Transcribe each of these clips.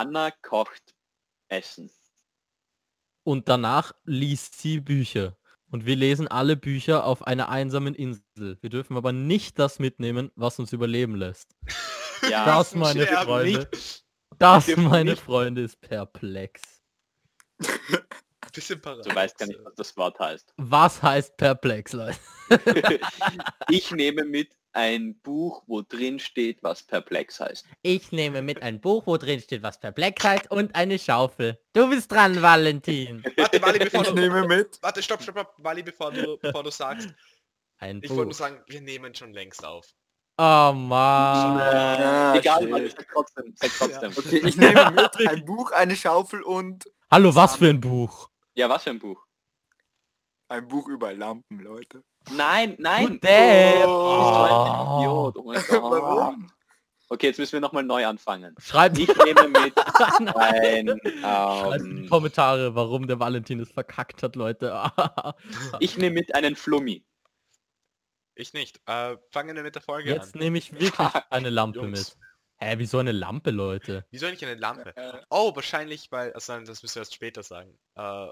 Anna kocht Essen. Und danach liest sie Bücher. Und wir lesen alle Bücher auf einer einsamen Insel. Wir dürfen aber nicht das mitnehmen, was uns überleben lässt. Ja, Das, meine Freunde, nicht. das, meine nicht- Freunde, ist perplex. Bisschen parat. du weißt gar nicht, was das Wort heißt. Was heißt perplex, Leute? ich nehme mit ein Buch, wo drin steht, was perplex heißt. Ich nehme mit ein Buch, wo drin steht, was perplex heißt und eine Schaufel. Du bist dran, Valentin. Warte, Wally, bevor Ich du... nehme mit. Warte, stopp, stopp, stopp, Wally, bevor du, bevor du sagst. Ein Ich wollte nur Buch. sagen, wir nehmen schon längst auf. Oh Mann. Ah, Egal. Mann, sag trotzdem. Sag trotzdem. Okay, ich nehme mit ein Buch, eine Schaufel und Hallo, was für ein Buch? Ja, was für ein Buch? ein Buch über Lampen, Leute. Nein, nein. Du Depp. Oh, bist du ein Oh. Idiot. Oh mein Gott. Warum? Okay, jetzt müssen wir nochmal neu anfangen. Schreibt Ich nehme mit ein Schreibt in die ähm, Kommentare, warum der Valentin es verkackt hat, Leute. ich nehme mit einen Flummi. Ich nicht. Äh, fangen wir mit der Folge Jetzt an. nehme ich wirklich eine Lampe Jungs. mit. Hä, wieso eine Lampe, Leute? Wieso eigentlich eine Lampe? Äh, Oh, wahrscheinlich, weil... Also, das müssen wir erst später sagen. Äh,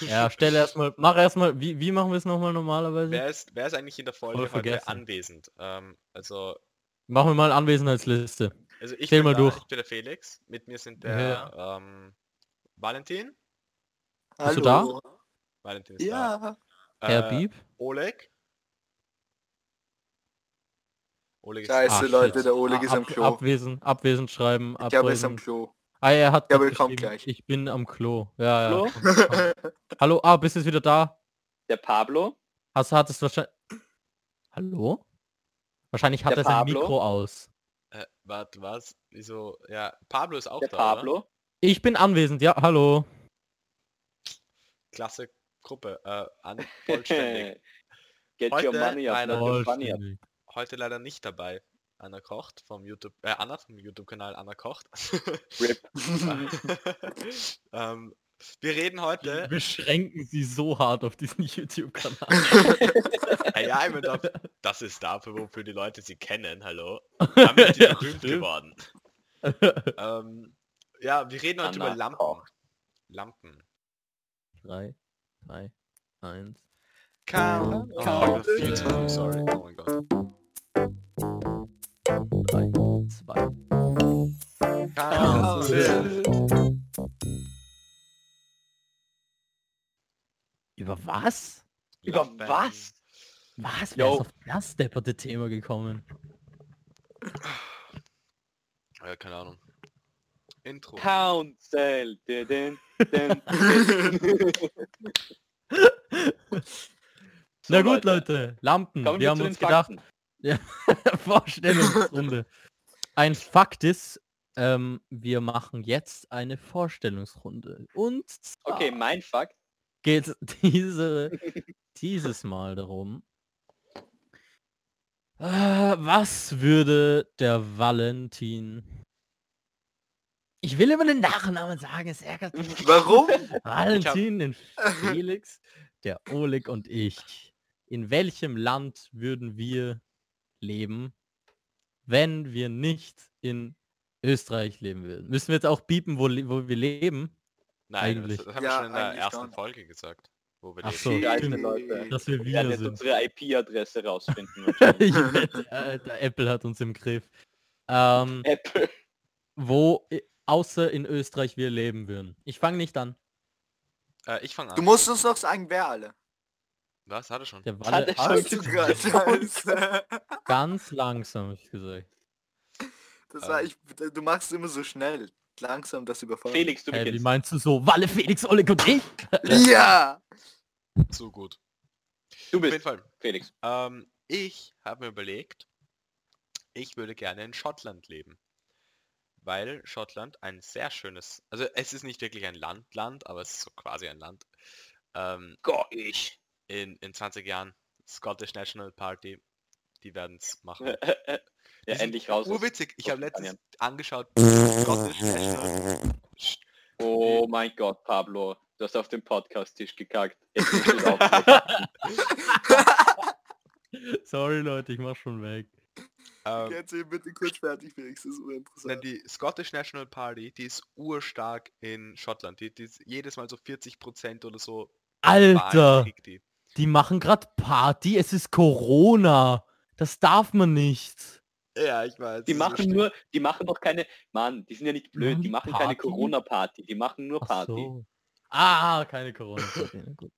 Ja, stell erstmal, mach erstmal, wie, wie machen wir es nochmal normalerweise? wer, ist, wer ist eigentlich in der Folge heute vergessen. anwesend? Ähm, also, Machen wir mal Anwesenheitsliste. also ich Zähl bin mal da, durch. ich bin der Felix. Mit mir sind der ähm, Valentin. Bist du da? hallo. Valentin ist Ja. da. Herr Äh, Bieb? Oleg. Oleg ist Scheiße, Ah, Leute, shit. der Oleg Ah, ist am ab- Klo. Abwesend, abwesend schreiben, Ich glaube, er ist am. Klo. Ah, er hat Ja, geschrieben, gleich. Ich bin am Klo. Ja, ja. Flo? Hallo, ah, bist du jetzt wieder da? Der Pablo. Hast, hattest wahrscheinlich... Hallo? Wahrscheinlich hat Der er sein Pablo? Mikro aus. Äh, warte, was? Wieso? Ja, Pablo ist auch Der da. Pablo. Oder? Ich bin anwesend, ja, hallo. Klasse Gruppe. Äh, an, vollständig. Get your Heute money up, your funny up. Heute leider nicht dabei. Anna kocht vom YouTube, äh, Anna vom YouTube-Kanal Anna kocht. Rip. ähm, wir reden heute. Wir beschränken sie so hart auf diesen YouTube-Kanal. Ja, ja, ich mein, da- das ist dafür, wofür die Leute sie kennen. Hallo. Damit Ja, berühmt stimmt. geworden. ähm, ja, wir reden heute Anna über Lampen. kocht. Lampen. Drei, drei, eins. Count. Oh, Count. sorry. Oh mein Gott. Drei, zwei. Count. Über was? Über Lampen. was? Was? Wer Jo. ist auf das depperte Thema gekommen? Ja, keine Ahnung. Intro. Council. Na gut, Leute, Lampen. Kommen wir wir haben uns gedacht, Fakten. Vorstellungsrunde. Ein Fakt ist, ähm, wir machen jetzt eine Vorstellungsrunde. Und Okay, mein Fakt. geht diese, dieses Mal darum, äh, was würde der Valentin... Ich will immer den Nachnamen sagen, es ärgert mich. Warum? Valentin, den Felix, der Oleg und ich. In welchem Land würden wir leben, wenn wir nicht in Österreich leben würden? Müssen wir jetzt auch biepen, wo, wo wir leben? Nein, Eigentlich. das, haben Ja, wir schon in der ersten schon. Folge gesagt. Wo wir Ach leben. so, stimmt, Leute. dass wir jetzt sind. unsere IP-Adresse rausfinden. wette, Alter, Apple hat uns im Griff. Ähm, Apple. wo außer in Österreich wir leben würden. Ich fange nicht an. Äh, ich fange an. Du musst uns noch sagen, wer alle. Was? Hat er schon? Der Hat Walle er schon hat Du grad, Scheiße. ganz langsam, hab ich gesagt. Das war ich, du machst immer so schnell. Langsam das überfordert. Felix, du Hey, wie meinst du so? Walle, Felix, Oleg und ich? Ja! So gut. Du Auf jeden bist Fall. Felix. Ähm, ich habe mir überlegt, ich würde gerne in Schottland leben. Weil Schottland ein sehr schönes, also es ist nicht wirklich ein Land, Land, aber es ist so quasi ein Land. Ähm, Gosh. In, in 20 Jahren Scottish National Party, die werden es machen. ja, endlich raus. aus- Urwitzig, ich habe letztens angeschaut, Scottish National Oh mein Gott, Pablo. Du hast auf den Podcast-Tisch gekackt. Sorry Leute, ich mach schon weg. Ähm, Erzähl bitte kurz fertig, Felix, das ist Nein, uninteressant. die Scottish National Party, die ist urstark in Schottland. Die, die ist jedes Mal so 40% oder so. Alter, die. Die machen gerade Party. Es ist Corona. Das darf man nicht. Ja, ich weiß. Die machen nur, die machen doch keine, Mann, die sind ja nicht blöd, die die machen keine Party? Corona-Party, die machen nur Party. so. Ah, keine Corona. Na gut.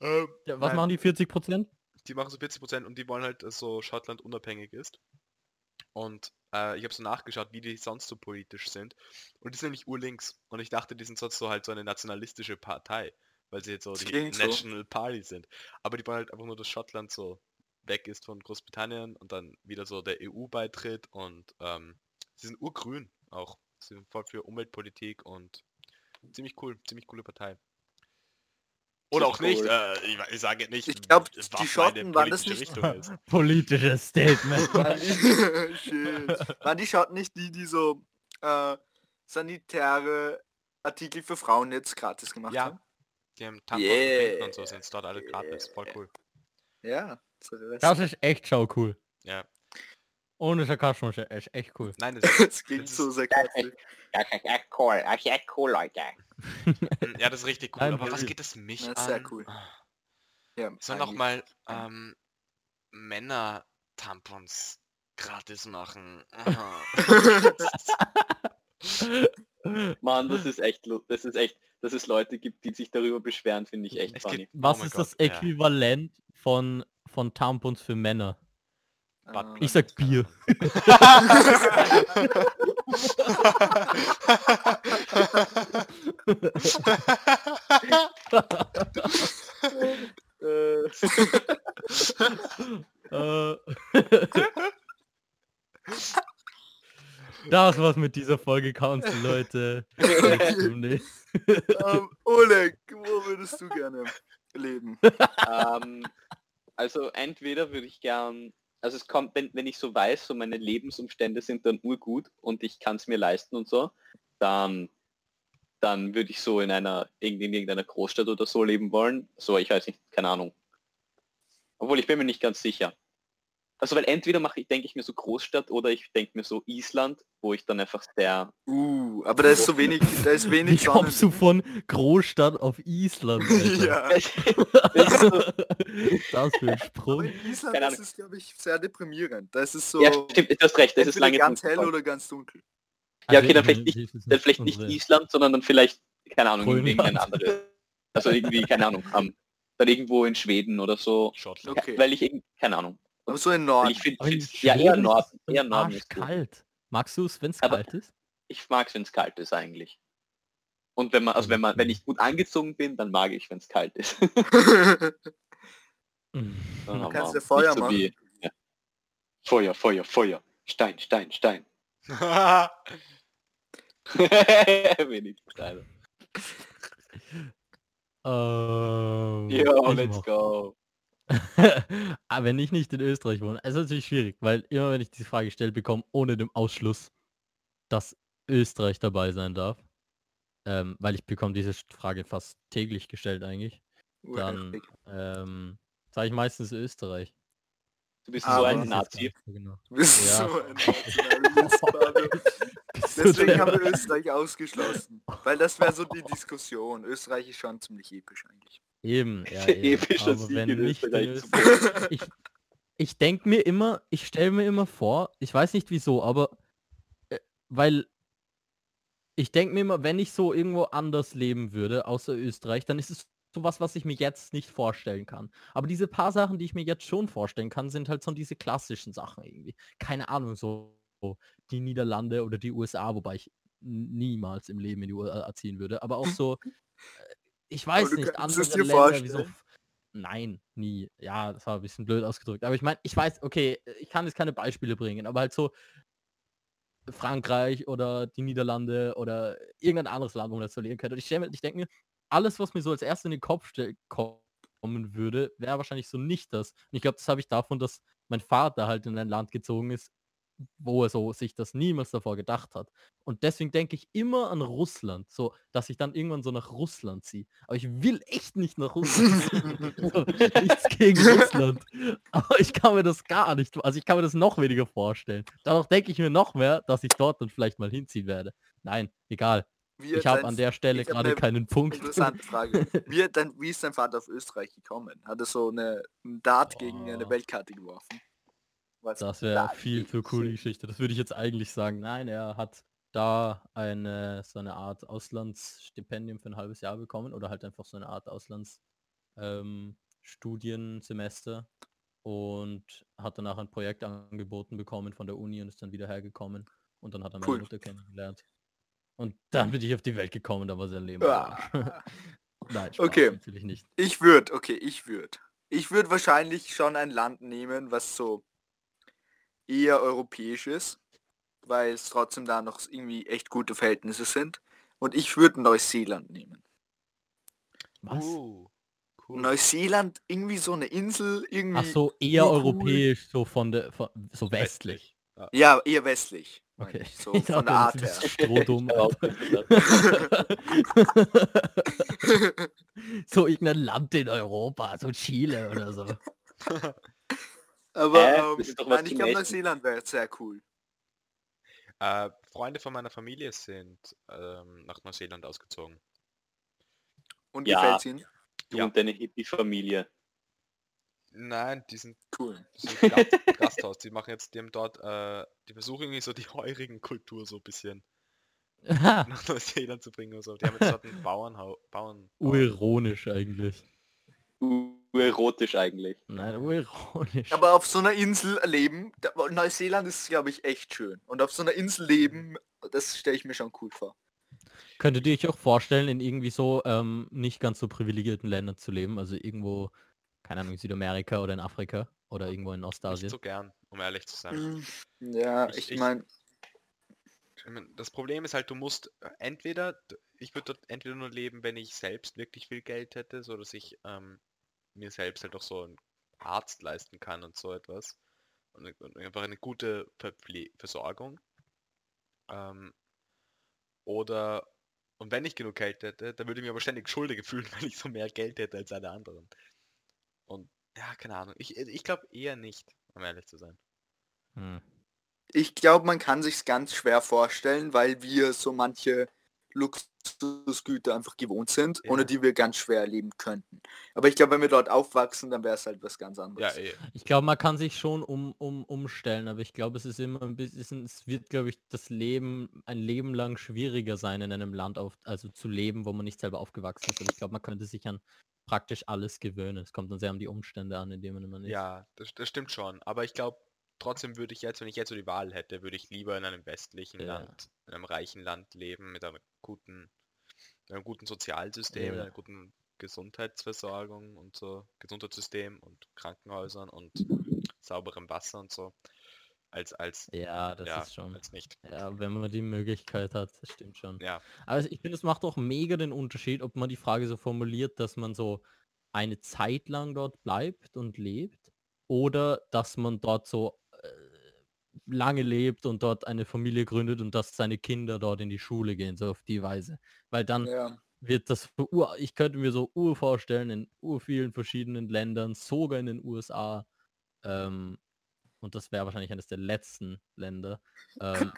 Ähm, Ja, was Nein. machen die 40 Prozent? die machen so 40% und die wollen halt, dass so Schottland unabhängig ist. Und äh, ich habe so nachgeschaut, wie die sonst so politisch sind. Und die sind nämlich urlinks. Und ich dachte, die sind sonst so halt so eine nationalistische Partei, weil sie jetzt so Das die klingt so. National Party sind. Aber die wollen halt einfach nur, dass Schottland so weg ist von Großbritannien und dann wieder so der EU beitritt und ähm, sie sind urgrün auch. Sie sind voll für Umweltpolitik und ziemlich cool, ziemlich coole Partei. Oder auch nicht, äh, ich, ich sage nicht, Ich glaub, was die Schotten waren das nicht-. Politisches Statement. Waren die. Waren die Schotten nicht die, die so äh, sanitäre Artikel für Frauen jetzt gratis gemacht Ja. haben? Die haben Tampons Yeah. und so sind dort alle gratis. Voll cool. Ja. das. Das ist echt schau cool. Ja. Ohne Sarkasmus, ist echt cool. Nein, das ist, Das klingt Das so ist- sarkastisch. Das ist echt cool, das ist echt cool, Leute. ja, das ist richtig cool. Nein, aber was geht es mich Ja, an? sehr cool. Ja, Soll eigentlich. noch mal ähm, Männer-Tampons gratis machen. Mann, das ist echt, das ist echt, dass es Leute gibt, die sich darüber beschweren, finde ich echt Es funny. gibt- Was Oh mein ist das Gott, ja. Äquivalent von, von Tampons für Männer? Ah. Ich sag Bier. Das war's mit dieser Folge Council, Leute. Nächsten- ähm, Oleg, wo würdest du gerne leben? ähm, also entweder würde ich gern, also es kommt, wenn, wenn ich so weiß, so meine Lebensumstände sind dann urgut und ich kann es mir leisten und so, dann, dann würde ich so in einer, irgendwie in irgendeiner Großstadt oder so leben wollen. So, ich weiß nicht, keine Ahnung. Obwohl ich bin mir nicht ganz sicher. Also weil entweder mache ich, denke ich mir so Großstadt oder ich denke mir so Island, wo ich dann einfach sehr Uh, aber da ist so wenig, da ist wenig Wie kommst du von Großstadt auf Island? Alter? Ja. das ist so, Das für ein Aber Sprung. in Island ist es, glaube ich, sehr deprimierend. Da ist es so ja, stimmt, du hast recht, das ist lange ganz dunkel. hell oder ganz dunkel. Ja, Also okay, dann ich- vielleicht nicht- ich- dann vielleicht nicht Island, sondern dann vielleicht, keine Ahnung, Grönland. irgendeine andere. Also irgendwie, keine Ahnung, ähm, dann irgendwo in Schweden oder so. Schottland. Okay. Weil ich irgendwie, keine Ahnung. So in Norden. ich finde, in ja eher Norden, eher Norden ist kalt. Magst du es, wenn es kalt ist? Ich mag es, wenn es kalt ist eigentlich. Und wenn man, also wenn man, wenn ich gut angezogen bin, dann mag ich, wenn es kalt ist. Mhm. Aber kannst ja nicht Feuer so machen. wie- ja. Feuer, Feuer, Feuer. Stein, Stein, Stein. Wenigstens einer. Ähm, Yo, let's go. Aber wenn ich nicht in Österreich wohne, es ist natürlich schwierig, weil immer wenn ich diese Frage gestellt bekomme, ohne dem Ausschluss, dass Österreich dabei sein darf, ähm, weil ich bekomme diese Frage fast täglich gestellt eigentlich, dann Urheftig. ähm, sage ich meistens Österreich. Du bist Aber- so ein Nazi. Genau. Du bist Ja. so ein Deswegen haben wir Österreich ausgeschlossen. Weil das wäre so die Diskussion. Österreich ist schon ziemlich episch eigentlich. Eben, ja, eben. Epischer aber Sieg wenn nicht. Österreich, ich, ich denke mir immer, ich stelle mir immer vor, ich weiß nicht wieso, aber äh, weil ich denke mir immer, wenn ich so irgendwo anders leben würde, außer Österreich, dann ist es sowas, was ich mir jetzt nicht vorstellen kann. Aber diese paar Sachen, die ich mir jetzt schon vorstellen kann, sind halt so diese klassischen Sachen irgendwie. Keine Ahnung, so die Niederlande oder die USA, wobei ich niemals im Leben in die USA ziehen würde. Aber auch so, ich weiß nicht, andere es dir Länder vorstellen. Nein, nie. Ja, das war ein bisschen blöd ausgedrückt. Aber ich meine, ich weiß, okay, ich kann jetzt keine Beispiele bringen, aber halt so Frankreich oder die Niederlande oder irgendein anderes Land, wo man das verlieren könnte. Und ich, ich denke mir, alles, was mir so als erstes in den Kopf kommen würde, wäre wahrscheinlich so nicht das. Und ich glaube, das habe ich davon, dass mein Vater halt in ein Land gezogen ist, wo er so sich das niemals davor gedacht hat. Und deswegen denke ich immer an Russland, so dass ich dann irgendwann so nach Russland ziehe. Aber ich will echt nicht nach Russland. so, nichts gegen Russland. Aber ich kann mir das gar nicht, also ich kann mir das noch weniger vorstellen. Dadurch denke ich mir noch mehr, dass ich dort dann vielleicht mal hinziehen werde. Nein, egal. Wie Ich habe an der Stelle gerade eine keinen Punkt. Interessante Frage. Wie, dein, wie ist dein Vater auf Österreich gekommen? Hat er so eine, einen Dart gegen eine Boah. Weltkarte geworfen? Was- Das wäre viel zu coole Geschichte. Das würde ich jetzt eigentlich sagen. Nein, er hat da eine so eine Art Auslandsstipendium für ein halbes Jahr bekommen oder halt einfach so eine Art Auslands ähm, und hat danach ein Projekt angeboten bekommen von der Uni und ist dann wieder hergekommen und dann hat er meine Cool. Mutter kennengelernt. Und dann bin ich auf die Welt gekommen, da war sein Leben. Ah. Nein, Spaß, Okay. natürlich nicht. Ich würde, okay, ich würde. Ich würde wahrscheinlich schon ein Land nehmen, was so eher europäisch ist, weil es trotzdem da noch irgendwie echt gute Verhältnisse sind. Und ich würde Neuseeland nehmen. Was? Uh, cool. Neuseeland, irgendwie so eine Insel, irgendwie. Ach so, eher cool. europäisch, so von der, von, so westlich. Ja. Ja, eher westlich. meine Okay. ich, So Ich von dachte, der das Art ist her. Strohdumm. So irgendein Land in Europa, so Chile oder so. Aber Hä? ähm, nein, ich glaube. Neuseeland wäre sehr cool. Äh, Freunde von meiner Familie sind ähm, nach Neuseeland ausgezogen. Und Ja. gefällt's ihnen? Du Ja. und deine Hippie-Familie. Nein, die sind, Cool. die sind Gasthaus. Die machen jetzt, die haben dort, äh, die versuchen irgendwie so die heurigen Kultur so ein bisschen nach Neuseeland zu bringen und so. Die haben jetzt dort einen Bauernhau Bauern. Urironisch eigentlich. Erotisch eigentlich. Nein, urironisch. Aber auf so einer Insel leben, da, Neuseeland ist, glaube ich, echt schön. Und auf so einer Insel leben, das stelle ich mir schon cool vor. Könntet ihr euch auch vorstellen, in irgendwie so ähm, nicht ganz so privilegierten Ländern zu leben? Also irgendwo, keine Ahnung, in Südamerika oder in Afrika oder irgendwo in Nicht Ostasien? so gern, um ehrlich zu sein. Ja, Ich- ich, ich- meine, Das Problem ist halt, du musst äh, entweder, ich würde dort entweder nur leben, wenn ich selbst wirklich viel Geld hätte, so dass ich ähm, mir selbst halt auch so einen Arzt leisten kann und so etwas. Und, eine- und einfach eine gute Verpfle Versorgung. Ähm, oder, und wenn ich genug Geld hätte, dann würde ich mich aber ständig schuldig fühlen, wenn ich so mehr Geld hätte als alle anderen. Und ja, keine Ahnung. Ich, ich glaube eher nicht, um ehrlich zu sein. Hm. ich glaube, man kann sich's ganz schwer vorstellen, weil wir so manche Luxusgüter einfach gewohnt sind, Ja. ohne die wir ganz schwer leben könnten. Aber ich glaube, wenn wir dort aufwachsen, dann wäre es halt was ganz Ja, anderes. eh. Ich glaube, man kann sich schon um, um, umstellen, aber ich glaube, es ist immer ein bisschen, es wird, glaube ich, das Leben ein Leben lang schwieriger sein, in einem Land auf, also zu leben, wo man nicht selber aufgewachsen ist. Und ich glaube, man könnte sich an praktisch alles gewöhnen. Es kommt dann sehr an die Umstände an, in denen man ist. Ja, das, das stimmt schon. Aber ich glaube, trotzdem würde ich jetzt, wenn ich jetzt so die Wahl hätte, würde ich lieber in einem westlichen Ja. Land, in einem reichen Land leben, mit einer guten, einem guten Sozialsystem, Ja. einer guten Gesundheitsversorgung und so, Gesundheitssystem und Krankenhäusern und sauberem Wasser und so, als als Ja, das ja, ist schon. als nicht. Ja, wenn man die Möglichkeit hat, das stimmt schon. Ja, Aber ich finde, es macht auch mega den Unterschied, ob man die Frage so formuliert, dass man so eine Zeit lang dort bleibt und lebt oder dass man dort so lange lebt und dort eine Familie gründet und dass seine Kinder dort in die Schule gehen, so auf die Weise. Weil dann Ja. wird das für ur, ich könnte mir so ur vorstellen, in ur vielen verschiedenen Ländern, sogar in den USA, ähm, und das wäre wahrscheinlich eines der letzten Länder, ähm,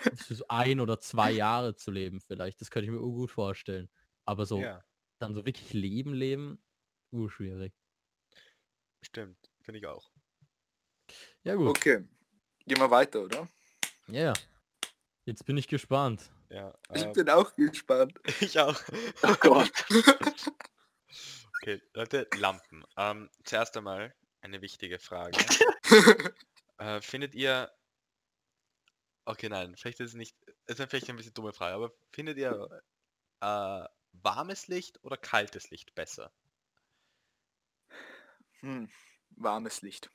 ein oder zwei Jahre zu leben vielleicht. Das könnte ich mir gut vorstellen. Aber so ja, dann so wirklich leben, leben, urschwierig. stimmt, finde ich auch. Ja gut. Okay. Gehen wir weiter, oder? Ja, ja. Jetzt bin ich gespannt. Ja, Ich äh, bin auch gespannt. ich auch. Oh Gott. Okay, Leute, Lampen. Ähm, zuerst einmal eine wichtige Frage. Äh, findet ihr. Okay, nein, vielleicht ist es nicht. Es ist vielleicht ein bisschen dumme Frage, aber findet ihr äh, warmes Licht oder kaltes Licht besser? Hm. Warmes Licht.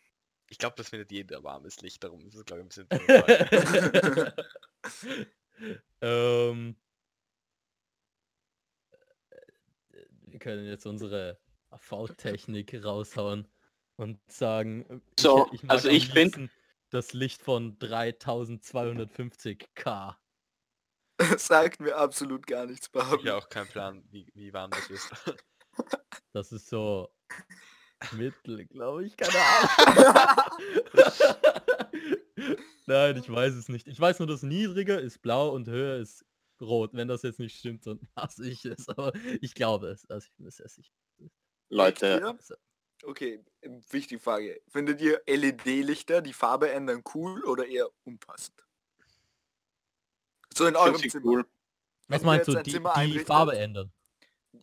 Ich glaube, das findet jeder warmes Licht, darum ist es, glaube ich, ein bisschen ähm, wir können jetzt unsere AV-Technik raushauen und sagen, äh, So, mag also ich find- liebsten das Licht von 3250k. Sagt mir absolut gar nichts, Ich Barbie. habe auch keinen Plan, wie, wie warm das ist. Das ist so mittel, glaube ich, keine Ahnung. Nein, ich weiß es nicht. Ich weiß nur, dass niedriger ist blau und höher ist rot. Wenn das jetzt nicht stimmt, dann hasse ich es. Aber ich glaube es. Also ich bin mir sehr sicher. Leute, Ja? Okay, ähm, wichtige Frage. Findet ihr LED-Lichter, die Farbe ändern, cool oder eher unpassend? So in eurem Zimmer. cool. Was meinst du? Die, die Farbe ändern.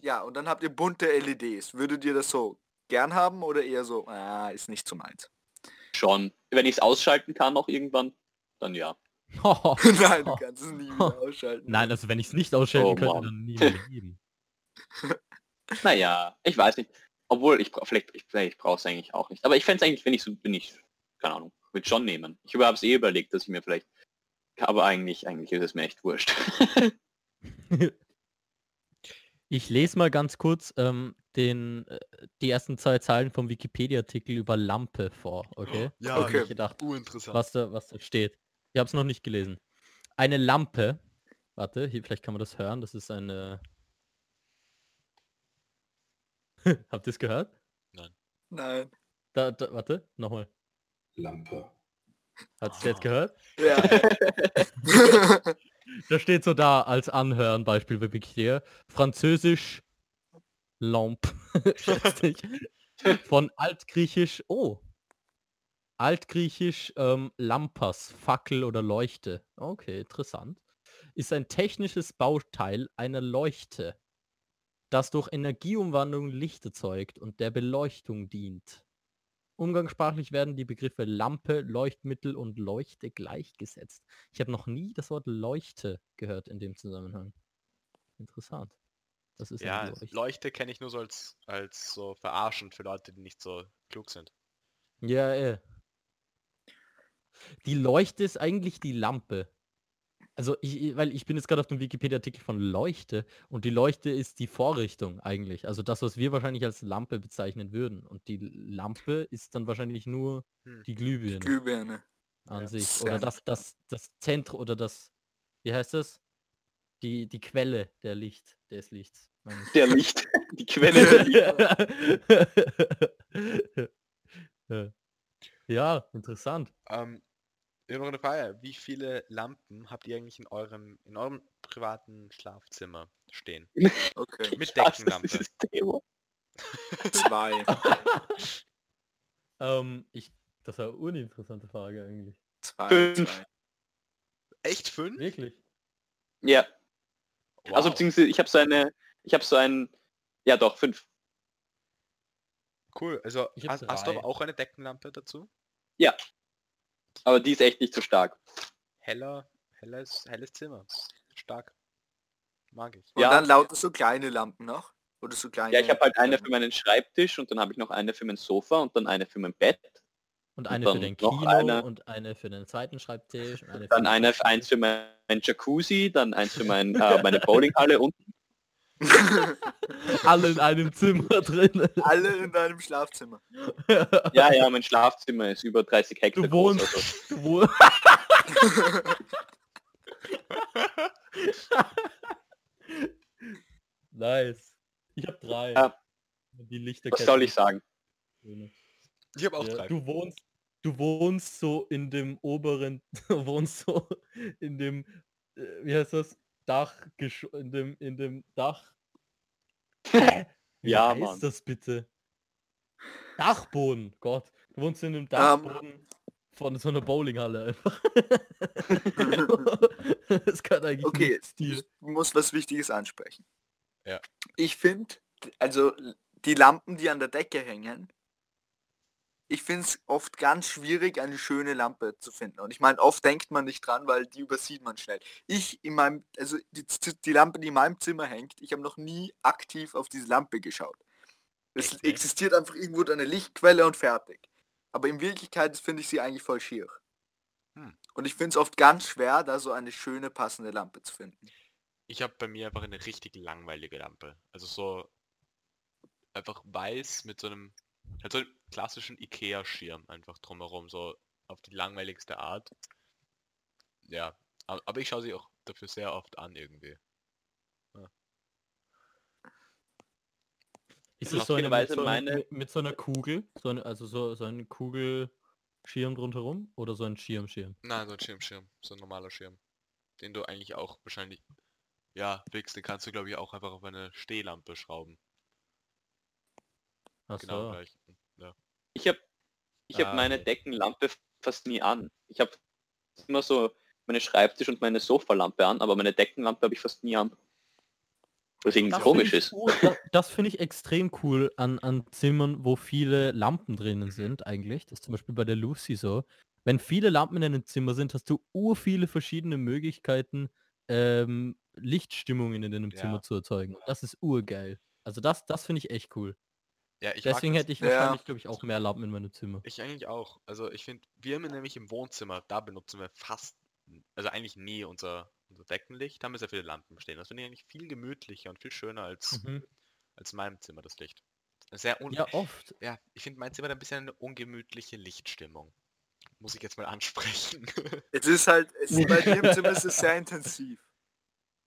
Ja, und dann habt ihr bunte LEDs. Würdet ihr das so gern haben oder eher so, ah, ist nicht so meins? Schon. Wenn ich es ausschalten kann noch irgendwann, dann ja. Nein, du kannst es nie wieder ausschalten. Nein, also wenn ich es nicht ausschalten Oh, könnte, Mann. dann nie im Leben. Naja, ich weiß nicht. Obwohl, ich vielleicht, ich, vielleicht brauche es eigentlich auch nicht. Aber ich fände es eigentlich, wenn ich so bin, ich, keine Ahnung, würde schon nehmen. Ich habe es eh überlegt, dass ich mir vielleicht, aber eigentlich, eigentlich ist es mir echt wurscht. Ich lese mal ganz kurz ähm, den, äh, die ersten zwei Zeilen vom Wikipedia-Artikel über Lampe vor, okay? Ja, Okay. Ich gedacht, Uninteressant. was da, was da steht. Ich habe es noch nicht gelesen. Eine Lampe, warte, hier vielleicht kann man das hören, das ist eine... Habt ihr es gehört? Nein. Da, da, warte, nochmal. Lampe. Hat es jetzt gehört? Ja. Da steht so da als Anhören, Beispiel bei Wikipedia, Französisch Ich, von Altgriechisch, oh, Altgriechisch ähm, Lampas, Fackel oder Leuchte. Okay, interessant. Ist ein technisches Bauteil einer Leuchte, das durch Energieumwandlung Licht erzeugt und der Beleuchtung dient. Umgangssprachlich werden die Begriffe Lampe, Leuchtmittel und Leuchte gleichgesetzt. Ich habe noch nie das Wort Leuchte gehört in dem Zusammenhang. Interessant. Das ist Ja, eine Leuchte. Kenne ich nur so als, als so verarschend für Leute, die nicht so klug sind. Ja, ja. Die Leuchte ist eigentlich die Lampe. Also ich, weil ich bin jetzt gerade auf dem Wikipedia-Artikel von Leuchte und die Leuchte ist die Vorrichtung eigentlich. Also das, was wir wahrscheinlich als Lampe bezeichnen würden. Und die Lampe ist dann wahrscheinlich nur Hm. die Glühbirne Glühbirne. an Ja. sich. Oder das, das, das Zentrum oder das, wie heißt das? Die, die Quelle der Licht, des Lichts. Der Licht, die Quelle der Licht. ja, interessant. Ähm, ich habe noch eine Frage. Wie viele Lampen habt ihr eigentlich in eurem, in eurem privaten Schlafzimmer stehen? Okay. Mit Deckenlampe. Zwei. Ähm, ich, das war eine uninteressante Frage eigentlich. Zwei. Fünf. zwei. Echt fünf? Wirklich? Ja, Wow. also beziehungsweise ich habe so eine, ich habe so ein, ja doch, fünf. cool. Also hast, hast du aber auch eine Deckenlampe dazu? Aber die ist echt nicht so stark. Heller, helles, helles Zimmer. Stark. Mag ich. Und Ja. dann lauter so kleine Lampen noch? Oder so kleine... Ja, ich habe halt eine für meinen Schreibtisch und dann habe ich noch eine für mein Sofa und dann eine für mein Bett. Und Und eine für dann den Kino eine. und eine für den zweiten Schreibtisch. Und eine für Dann eine, Schreibtisch. eins für mein, mein Jacuzzi, dann eins für mein, äh, meine Bowlinghalle und Alle in einem Zimmer drin. Alle in deinem Schlafzimmer. ja, ja, mein Schlafzimmer ist über 30 Hektar Du groß. wohnst, Also. du wohnst. nice. Ich habe drei. Ja. Die Lichterkette. Was soll ich sagen? Ich habe auch Ja, drei. du wohnst, du wohnst so in dem oberen, du wohnst so in dem, äh, wie heißt das? Dach, in dem, in dem Dach. Wie Ja, heißt Mann. das bitte? Dachboden, Gott. Du wohnst in dem Ähm. Dachboden von so einer Bowlinghalle einfach. das kann eigentlich Okay, ich muss was Wichtiges ansprechen. Ja. Ich finde, also die Lampen, die an der Decke hängen, ich finde es oft ganz schwierig, eine schöne Lampe zu finden. Und ich meine, oft denkt man nicht dran, weil die übersieht man schnell. Ich in meinem, also die, die Lampe, die in meinem Zimmer hängt, ich habe noch nie aktiv auf diese Lampe geschaut. Es nicht? existiert einfach irgendwo eine Lichtquelle und fertig. Aber in Wirklichkeit finde ich sie eigentlich voll schier. Hm. Und ich finde es oft ganz schwer, da so eine schöne, passende Lampe zu finden. Ich habe bei mir einfach eine richtig langweilige Lampe. Also so einfach weiß mit so einem, halt so einem klassischen Ikea-Schirm einfach drumherum, so auf die langweiligste Art. Ja, aber ich schaue sie auch dafür sehr oft an irgendwie. Ist es so eine, mit, so eine meine- mit, mit so einer Kugel? So eine, also so, so ein Kugelschirm drumherum? Oder so ein Schirmschirm? Nein, so ein Schirmschirm, so ein normaler Schirm. Den du eigentlich auch wahrscheinlich. Ja, Wix, den kannst du glaube ich auch einfach auf eine Stehlampe schrauben. Ach Genau so. gleich. Ja. Ich habe ich hab Ah, meine okay. Deckenlampe fast nie an. Ich habe immer so meine Schreibtisch- und meine Sofalampe an, aber meine Deckenlampe habe ich fast nie an. Was irgendwie Das komisch finde ich ist. cool- Das, das finde ich extrem cool an, an Zimmern, wo viele Lampen drinnen sind eigentlich. Das ist zum Beispiel bei der Lucy so. Wenn viele Lampen in einem Zimmer sind, hast du ur viele verschiedene Möglichkeiten, ähm, Lichtstimmungen in deinem Ja. Zimmer zu erzeugen. Das ist urgeil. Also das, das finde ich echt cool. Ja, ich Deswegen hätte ich Ja. wahrscheinlich, glaube ich, auch mehr Lampen in meinem Zimmer. Ich eigentlich auch. Also ich finde, wir haben nämlich im Wohnzimmer, da benutzen wir fast, also eigentlich nie unser, unser Deckenlicht, haben wir sehr viele Lampen stehen. Das finde ich eigentlich viel gemütlicher und viel schöner als, Mhm. als in meinem Zimmer das Licht. Sehr un Ja, oft. ja, ich finde mein Zimmer hat ein bisschen eine ungemütliche Lichtstimmung. Muss ich jetzt mal ansprechen. Es ist halt, es bei dir im Zimmer ist es sehr intensiv.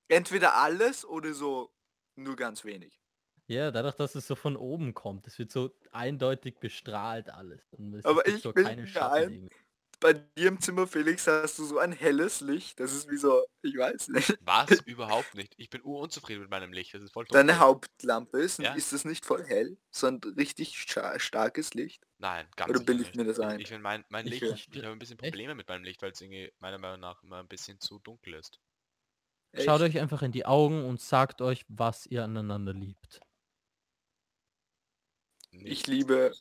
Entweder alles oder so nur ganz wenig. Ja, dadurch, dass es so von oben kommt. Es wird so eindeutig bestrahlt alles. Und es Aber ich so bin keine mir Schatten ein-. Bei dir im Zimmer, Felix, hast du so ein helles Licht. Das ist wie so, ich weiß nicht. Was? Überhaupt nicht. Ich bin urunzufrieden mit meinem Licht. Das ist voll Deine. Hauptlampe ist, Ja. ist das nicht voll hell, sondern richtig starkes Licht. Nein, ganz Oder sicher bilde ich nicht. mir das Ich- ein? Ich mein, mein Ich Licht, verste- ich habe ein bisschen Echt? Probleme mit meinem Licht, weil es irgendwie meiner Meinung nach immer ein bisschen zu dunkel ist. Schaut Echt? euch einfach in die Augen und sagt euch, was ihr aneinander liebt. Ich liebe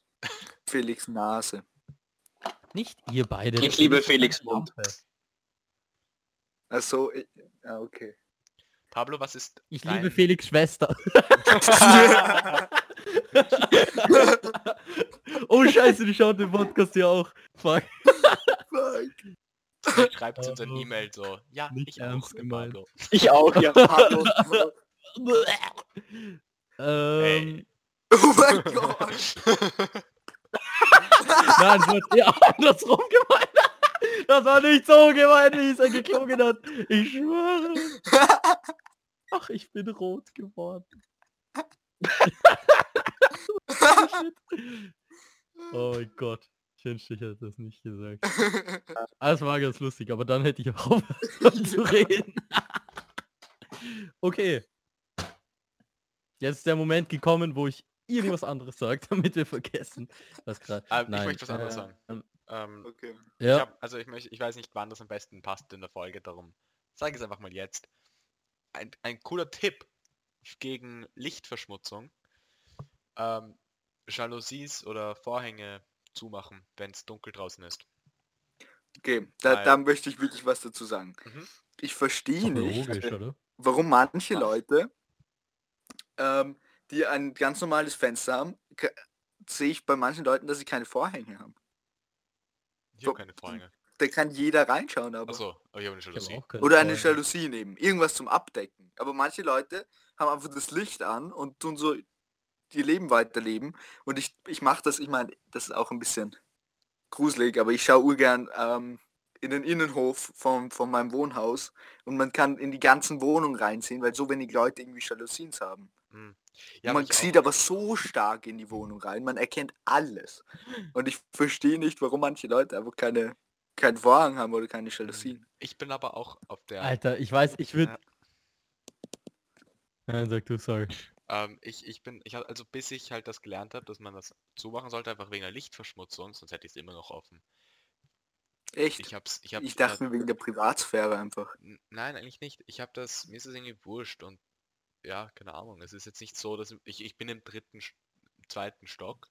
Felix Nase. Nicht ihr beide. Ich liebe Felix Mund. Also, ich, ah, okay. Pablo, was ist Ich dein... liebe Felix Schwester. oh scheiße, die schaut den Podcast ja auch. Fuck. Fuck. Schreibt uns ein Oh. E-Mail so. Ja, Nicht ich auch, gemeint. Pablo. Ich auch, ja. Hallo. ähm, Oh mein Gott. nein, das wird eher andersrum gemeint. Das war nicht so gemeint, wie es er geklungen hat. Ich schwöre. Ach, ich bin rot geworden. Oh mein Gott. Ich wünschte, ich hätte das nicht gesagt. Ah, Das war ganz lustig, aber dann hätte ich auch aufgehört zu reden. okay. Jetzt ist der Moment gekommen, wo ich irgendwas anderes sage, damit wir vergessen, was gerade. Ah, ich möchte was anderes sagen. ähm, Ähm, okay. ich Ja, hab, also ich möchte, ich weiß nicht, wann das am besten passt in der Folge, darum sage ich es einfach mal jetzt. Ein, ein cooler Tipp gegen Lichtverschmutzung. Ähm, Jalousies oder Vorhänge zumachen, wenn es dunkel draußen ist. Okay, da, Weil- da möchte ich wirklich was dazu sagen. Mhm. Ich verstehe nicht, logisch, warum manche? Leute, ähm, die ein ganz normales Fenster haben, sehe ich bei manchen Leuten, dass sie keine Vorhänge haben. Ich habe keine Vorhänge. Da kann jeder reinschauen, aber. Achso, aber ich habe eine hab Jalousie. keine Oder eine Vorhänge. Jalousie nehmen. Irgendwas zum Abdecken. Aber manche Leute haben einfach das Licht an und tun so ihr Leben weiterleben. Und ich, ich mache das, ich meine, das ist auch ein bisschen gruselig, aber ich schaue urgern ähm, in den Innenhof von, von meinem Wohnhaus und man kann in die ganzen Wohnungen reinziehen, weil so wenig Leute irgendwie Jalousien haben. Hm. Ja, man sieht auch. aber so stark in die Wohnung rein, man erkennt alles. Und ich verstehe nicht, warum manche Leute einfach keine, keinen Vorhang haben oder keine Jalousien. Ich bin aber auch auf der Alter, ich weiß, ich würde. Ja. Nein, sag du, sorry. Ähm, ich, ich bin, ich hab, also bis ich halt das gelernt habe, dass man das zumachen sollte, einfach wegen der Lichtverschmutzung, sonst hätte ich es immer noch offen. Echt? Ich hab's, ich hab, Ich dachte mir wegen der Privatsphäre einfach. Nein, eigentlich nicht. Ich habe das, mir ist es irgendwie wurscht und ja, keine Ahnung. Es ist jetzt nicht so, dass ich, ich bin im dritten, im zweiten Stock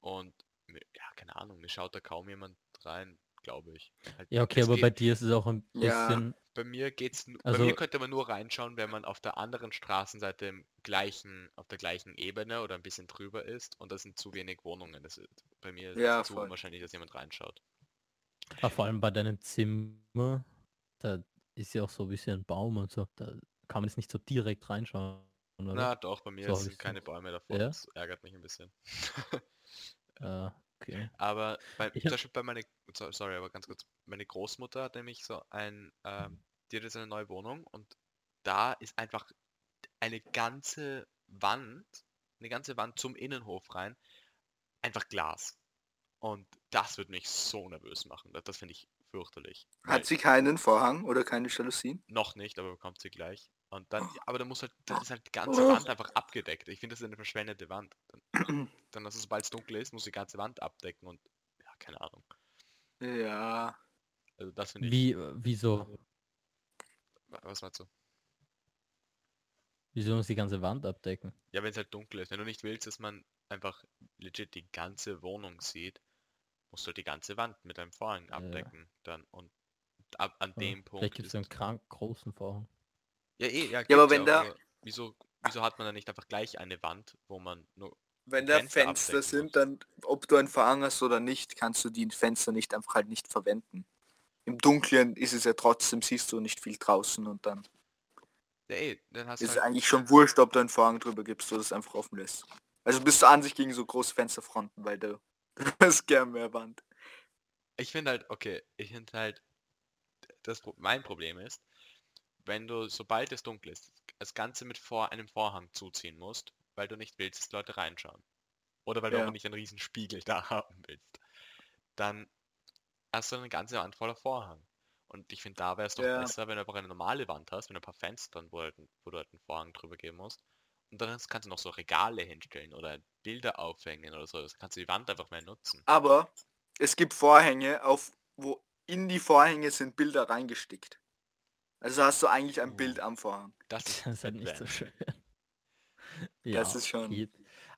und ja, keine Ahnung, mir schaut da kaum jemand rein, glaube ich. Halt, Ja, okay, aber geht- bei dir ist es auch ein Ja. bisschen. bei mir geht's, Also- bei mir könnte man nur reinschauen, wenn man auf der anderen Straßenseite im gleichen, auf der gleichen Ebene oder ein bisschen drüber ist und das sind zu wenig Wohnungen. Das ist, bei mir ist Ja, es zu voll. unwahrscheinlich, dass jemand reinschaut. Ah, vor allem bei deinem Zimmer, da ist ja auch so ein bisschen ein Baum und so. Da kann man jetzt nicht so direkt reinschauen, oder? Na doch, bei mir So sind keine Bäume davor. Ja? Das ärgert mich ein bisschen. Äh, Okay. Aber bei, Ich zum Beispiel bei meiner, so- sorry, aber ganz kurz, meine Großmutter hat nämlich so ein, ähm, die hat jetzt eine neue Wohnung und da ist einfach eine ganze Wand, eine ganze Wand zum Innenhof rein, einfach Glas. Und das würde mich so nervös machen. Das, das finde ich fürchterlich. Hat sie keinen Vorhang oder keine Jalousien? noch nicht, aber bekommt sie gleich. Und dann, aber dann muss halt, dann ist halt die ganze Oh. Wand einfach abgedeckt. Ich finde, das ist eine verschwendete Wand. Dann, dann also, sobald es dunkel ist, muss die ganze Wand abdecken und ja, keine Ahnung. Ja. Also das finde ich. Wie, äh, wieso? Was meinst du? Wieso muss die ganze Wand abdecken? Ja, wenn es halt dunkel ist. Wenn du nicht willst, dass man einfach legit die ganze Wohnung sieht, musst du halt die ganze Wand mit einem Vorhang abdecken. Dann und ab an Ja, dem Punkt. Vielleicht gibt es ist- einen krank großen Vorhang. Ja, eh, ja, Ja, aber wenn da- Wieso, wieso hat man dann nicht einfach gleich eine Wand, wo man nur Wenn da Fenster Fenster sind, dann, ob du ein Vorhang hast oder nicht, kannst du die Fenster nicht einfach halt nicht verwenden. Im Dunkeln ist es ja trotzdem, siehst du nicht viel draußen und dann Ja, eh, dann hast ist halt, eigentlich schon wurscht, ob du einen Vorhang drüber gibst oder es einfach offen lässt. Also bist du an sich gegen so große Fensterfronten, weil du du hast gern mehr Wand. ich finde halt, okay, ich finde halt, das mein Problem ist, wenn du, sobald es dunkel ist, das Ganze mit vor einem Vorhang zuziehen musst, weil du nicht willst, dass Leute reinschauen. Oder weil du Ja. auch nicht einen riesen Spiegel da haben willst. Dann hast du eine ganze Wand voller Vorhang. Und ich finde, da wäre es doch Ja. besser, wenn du einfach eine normale Wand hast, mit ein paar Fenstern, wo, halt, wo du halt einen Vorhang drüber geben musst. Und dann kannst du noch so Regale hinstellen oder Bilder aufhängen oder so. Das kannst du die Wand einfach mehr nutzen. Aber es gibt Vorhänge, auf wo in die Vorhänge sind Bilder reingestickt. Also hast du eigentlich ein Oh. Bild am Vorhang. Das ist, Das ist halt nicht so schön. Das ist schon- geht.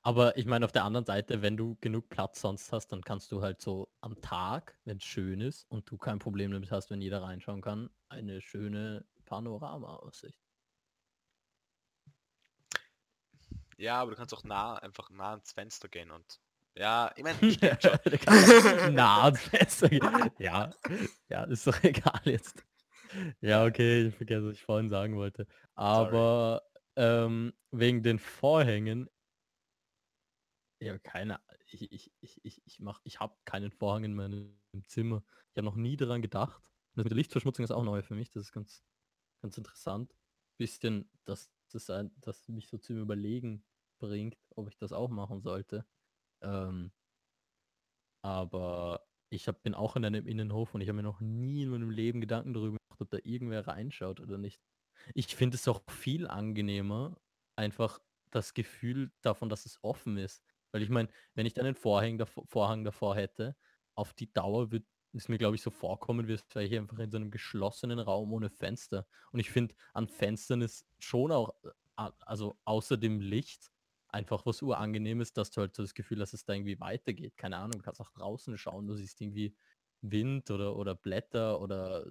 Aber ich meine, auf der anderen Seite, wenn du genug Platz sonst hast, dann kannst du halt so am Tag, wenn es schön ist und du kein Problem damit hast, wenn jeder reinschauen kann, eine schöne Panorama-Aussicht. Ja, aber du kannst auch nah, einfach nah ans Fenster gehen und. Ja, ich meine, nah ans Fenster gehen. Ja, ja, ist doch egal jetzt. Ja, okay, ich vergesse, was ich vorhin sagen wollte. Aber ähm, wegen den Vorhängen, ja, keine, ich, ich, ich, ich, ich mach, ich habe keinen Vorhang in meinem Zimmer. Ich habe noch nie daran gedacht. Das mit der Lichtverschmutzung ist auch neu für mich. Das ist ganz, ganz interessant. Bisschen, dass das ein, dass mich so zum Überlegen bringt, ob ich das auch machen sollte. Ähm, aber ich hab, bin auch in einem Innenhof und ich habe mir noch nie in meinem Leben Gedanken darüber ob da irgendwer reinschaut oder nicht. Ich finde es auch viel angenehmer, einfach das Gefühl davon, dass es offen ist. Weil ich meine, wenn ich dann einen Vorhang davor, Vorhang davor hätte, auf die Dauer wird es mir, glaube ich, so vorkommen, wie es wäre ich einfach in so einem geschlossenen Raum ohne Fenster. Und ich finde, an Fenstern ist schon auch, äh, also außer dem Licht, einfach was urangenehmes, dass du halt so das Gefühl hast, dass es da irgendwie weitergeht. Keine Ahnung, du kannst auch draußen schauen, du siehst irgendwie Wind oder, oder Blätter oder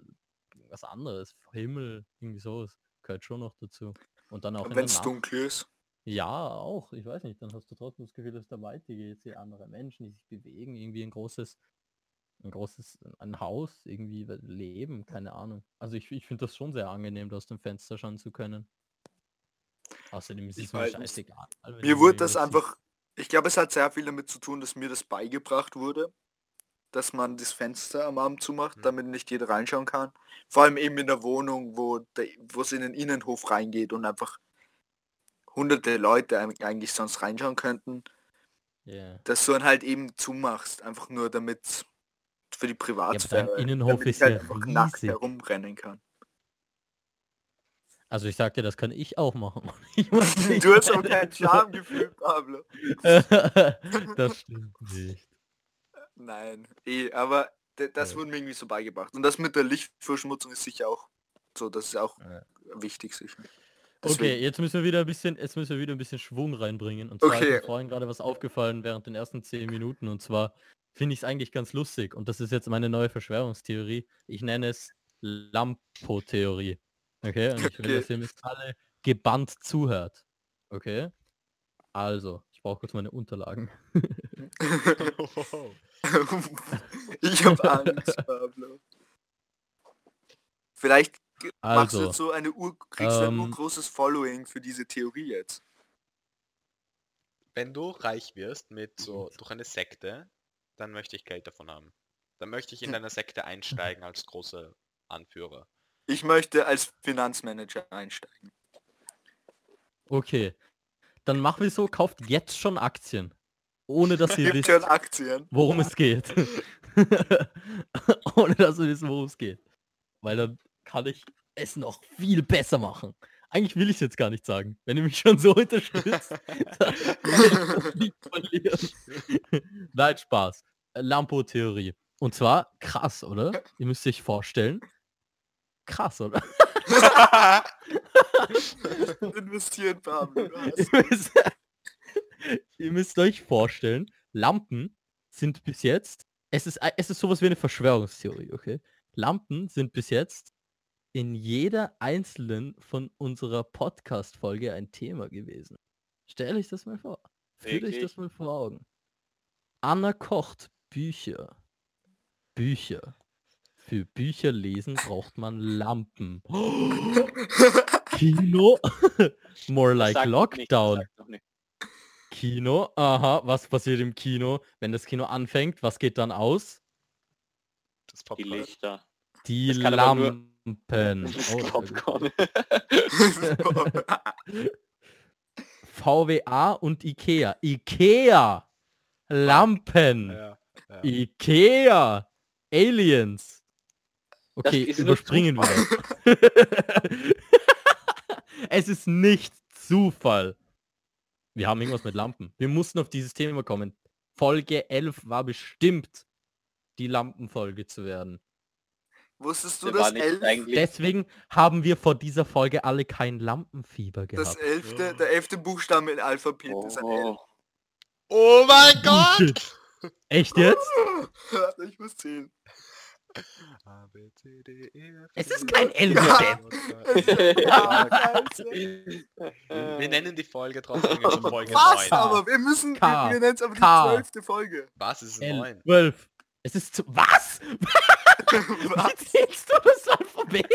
was anderes, Himmel, irgendwie so, das gehört schon noch dazu. Und dann auch Wenn der es dunkel ist. Ja, auch. Ich weiß nicht, dann hast du trotzdem das Gefühl, dass da weitergeht. Sie andere Menschen, die sich bewegen, irgendwie ein großes, ein großes, ein Haus, irgendwie leben, keine Ahnung. Also ich, ich finde das schon sehr angenehm, da aus dem Fenster schauen zu können. Außerdem ist es mir scheißegal. Mir wurde das irgendwas einfach, ich glaube, es hat sehr viel damit zu tun, dass mir das beigebracht wurde, dass man das Fenster am Abend zumacht, Hm. damit nicht jeder reinschauen kann. Vor allem eben in der Wohnung, wo es in den Innenhof reingeht und einfach hunderte Leute eig- eigentlich sonst reinschauen könnten. Ja. dass du dann halt eben zumachst, einfach nur damit für die Privatsphäre, Innenhof damit ist halt ja einfach nackt riesig. herumrennen kann. Also ich sagte, das kann ich auch machen. Ich Du hast auch kein Schamgefühl, Pablo. das stimmt nicht. Nein, eh, aber das Ja. wurde mir irgendwie so beigebracht. Und das mit der Lichtverschmutzung ist sicher auch so, das ist auch Ja. wichtig sicher. Okay, Deswegen- jetzt müssen wir wieder ein bisschen, jetzt müssen wir wieder ein bisschen Schwung reinbringen. Und zwar ist Okay. mir vorhin gerade was aufgefallen während den ersten zehn Minuten. Und zwar finde ich es eigentlich ganz lustig. Und das ist jetzt meine neue Verschwörungstheorie. Ich nenne es Lampo-Theorie. Okay, und ich will, Okay. dass ihr mir alle gebannt zuhört. Okay? Also, ich brauche kurz meine Unterlagen. ich habe Angst, Pablo. Vielleicht machst du Also, jetzt so eine Ur kriegst du ein ähm, urgroßes Following für diese Theorie jetzt. Wenn du reich wirst mit so durch eine Sekte, dann möchte ich Geld davon haben. Dann möchte ich in deiner Sekte einsteigen als großer Anführer. Ich möchte als Finanzmanager einsteigen. Okay. Dann machen wir so, kauft jetzt schon Aktien. Ohne dass schon Aktien. worum es geht. Ohne dass wir wissen, worum es geht. Weil dann kann ich es noch viel besser machen. Eigentlich will ich es jetzt gar nicht sagen. Wenn ihr mich schon so unterstützt, dann verlieren. Nein, Spaß. Lampo-Theorie. Und zwar krass, oder? Ihr müsst euch vorstellen. Krass, oder? Investieren, Pablo. ihr, müsst, euch vorstellen, Lampen sind bis jetzt, es ist, es ist sowas wie eine Verschwörungstheorie, okay? Lampen sind bis jetzt in jeder einzelnen von unserer Podcast-Folge ein Thema gewesen. Stellt euch das mal vor. Fühlt euch das mal vor Augen. Anna kocht Bücher. Bücher. Für Bücher lesen braucht man Lampen. Kino. More like Lockdown. nicht. Kino. Aha, was passiert im Kino? Wenn das Kino anfängt, was geht dann aus? Das Die Popcorn. Lichter. Die aber nur- Lampen. Das Oh. Popcorn. VWA und Ikea. Ikea. Lampen. Ja, ja. Ikea. Aliens. Okay, überspringen wir. es ist nicht Zufall. Wir haben irgendwas mit Lampen. Wir mussten auf dieses Thema kommen. Folge 11 war bestimmt die Lampenfolge zu werden. Wusstest du, Der dass war nicht elf, eigentlich Deswegen haben wir vor dieser Folge alle kein Lampenfieber das gehabt. elfte, der elfte Buchstabe im Alphabet ist ein L. Oh, Oh mein Gott! Echt jetzt? Warte, ich muss zählen. A, B, C, D, E, F, Es ist kein. Scheiße. Wir nennen die Folge trotzdem jetzt Folge Was? 9. Aber wir müssen, K. wir, wir nennen es aber die K. zwölfte Folge. Was ist L, 9? 12. Es ist zu... Was? Wie zählst du das Alphabet?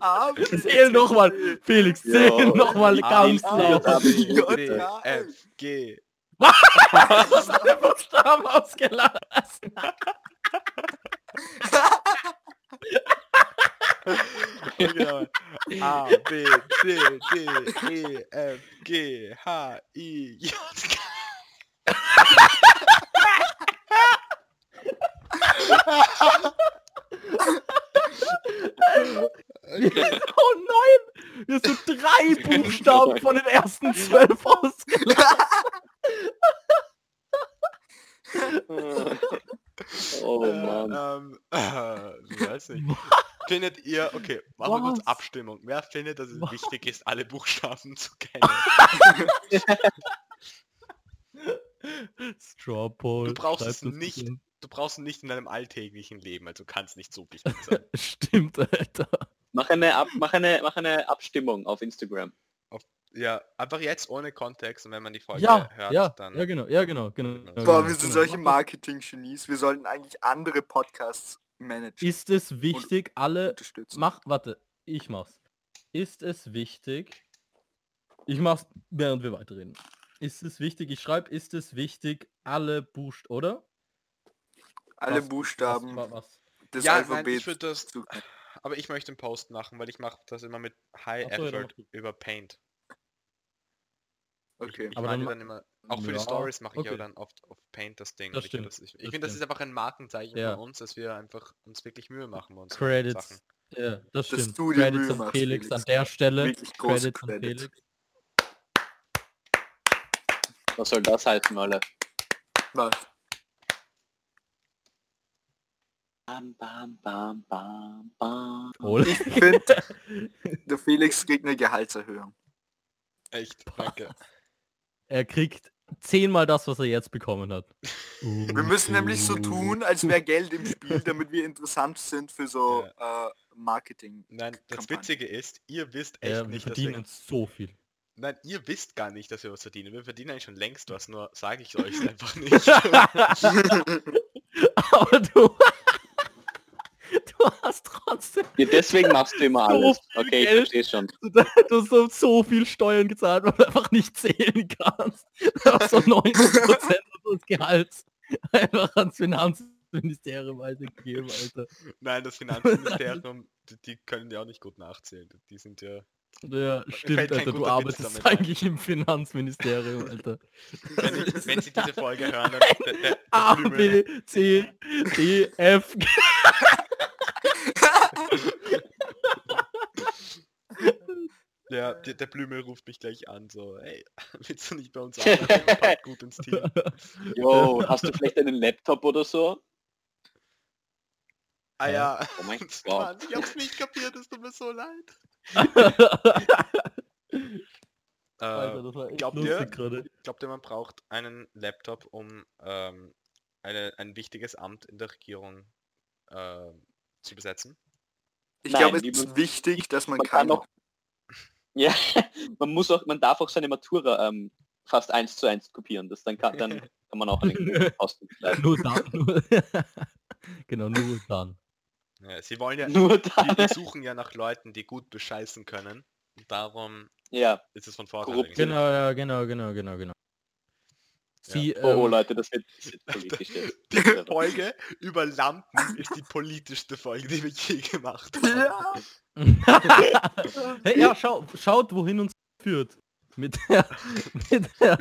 A, B, Zähl nochmal. Felix, zähl Jo. nochmal ganz laut. A, B, C, D, K, L. F, G. Du hast alle Buchstaben ausgelassen. Genau. A, B, C, D, E, F, G, H, I, J, K. Oh nein! Wir sind drei Buchstaben von den ersten zwölf ausgelassen. oh Mann. Ähm, äh, weiß nicht. Findet ihr, okay, machen wir kurz? Abstimmung. Wer findet, dass es Was? wichtig ist, alle Buchstaben zu kennen? Straw Poll. Du brauchst es nicht. Du brauchst ihn nicht in deinem alltäglichen Leben, also kann es nicht so wichtig sein. Stimmt, Alter. Mach eine, Ab mach, eine, mach eine Abstimmung auf Instagram. Ja, einfach jetzt ohne Kontext und wenn man die Folge Ja, hört, ja, dann... ja, genau, ja, genau, genau. Boah, Boah, genau, wir sind genau. solche Marketing-Genies. Wir sollten eigentlich andere Podcasts managen. Ist es wichtig, alle unterstützen. Mach, warte, ich mach's. Ist es wichtig? Ich mach's, während wir weiterreden. Ist es wichtig? Ich schreibe, ist es wichtig, alle Buchstaben, oder? Alle Was- Buchstaben Was, was, des Ja, nein, ich Alphabets. würde das... zu- Aber ich möchte einen Post machen, weil ich mache das immer mit High Ach so, ja, Effort über Paint. Okay. Ich Aber dann dann immer, auch für die Ja, Stories mache ich ja okay. dann oft auf Paint das Ding. Das ich finde, stimmt, das, ich, ich finde, das ist einfach ein Markenzeichen Ja. von uns, dass wir einfach uns wirklich Mühe machen bei uns. Credits. Ja, das stimmt. Credits an Felix, Felix. an der Stelle. Credits an. Felix. Was soll das heißen, Alter? Was? Bam, bam, bam, bam, bam. Hol. Ich finde, der Felix kriegt eine Gehaltserhöhung. Echt, danke. Er kriegt zehnmal das, was er jetzt bekommen hat. Wir müssen nämlich so tun, als wäre Geld im Spiel, damit wir interessant sind für so äh, Marketing. Nein, das Kampagne. Witzige ist, ihr wisst echt Ja, wir nicht, dass verdienen wir, so viel. Nein, ihr wisst gar nicht, dass wir was verdienen. Wir verdienen eigentlich schon längst was, nur sage ich euch einfach nicht. Aber du... du hast trotzdem... Ja, deswegen machst du immer So alles. viel Okay, ich verstehe schon. Du hast so, so viel Steuern gezahlt, weil du einfach nicht zählen kannst. Einfach so 90% unseres Gehalts. einfach ans Finanzministerium weitergegeben, Alter. Nein, das Finanzministerium, die, die können ja auch nicht gut nachzählen. Die sind ja. Ja, stimmt, Alter, du arbeitest eigentlich im Finanzministerium, Alter. Wenn, ich, wenn sie diese Folge hören, dann der, der, A, der B, C, D, F, G. der, der, der Blümel ruft mich gleich an, so, hey, willst du nicht bei uns arbeiten? Passt gut ins Team. Yo, hast du vielleicht einen Laptop oder so? Ah ja. Oh mein Mann, Gott. ich hab's nicht kapiert, es tut mir so leid. Alter, Äh, echt glaubt ihr? glaubt ihr, man braucht einen Laptop, um ähm, eine, ein wichtiges Amt in der Regierung äh, zu besetzen? Ich glaube, es die ist wichtig, dass man Man kann keine... auch, ja, man muss auch, man darf auch seine Matura ähm, fast eins zu eins kopieren. Das dann kann, dann kann man auch einen Ausdruck leisten. Nur dann. Nur, genau, nur dann. Ja, sie wollen ja, Nur die, dann. die suchen ja nach Leuten, die gut bescheißen können. Und darum Ja. ist es von Vorteil. Genau, ja, genau, genau, genau, genau. Sie, Oh, oh ähm, Leute, das wird, das wird politisch jetzt. Die Folge über Lampen ist die politischste Folge, die wir je gemacht haben. Ja. hey, ja, schau, schaut, wohin uns führt. Mit der, mit der,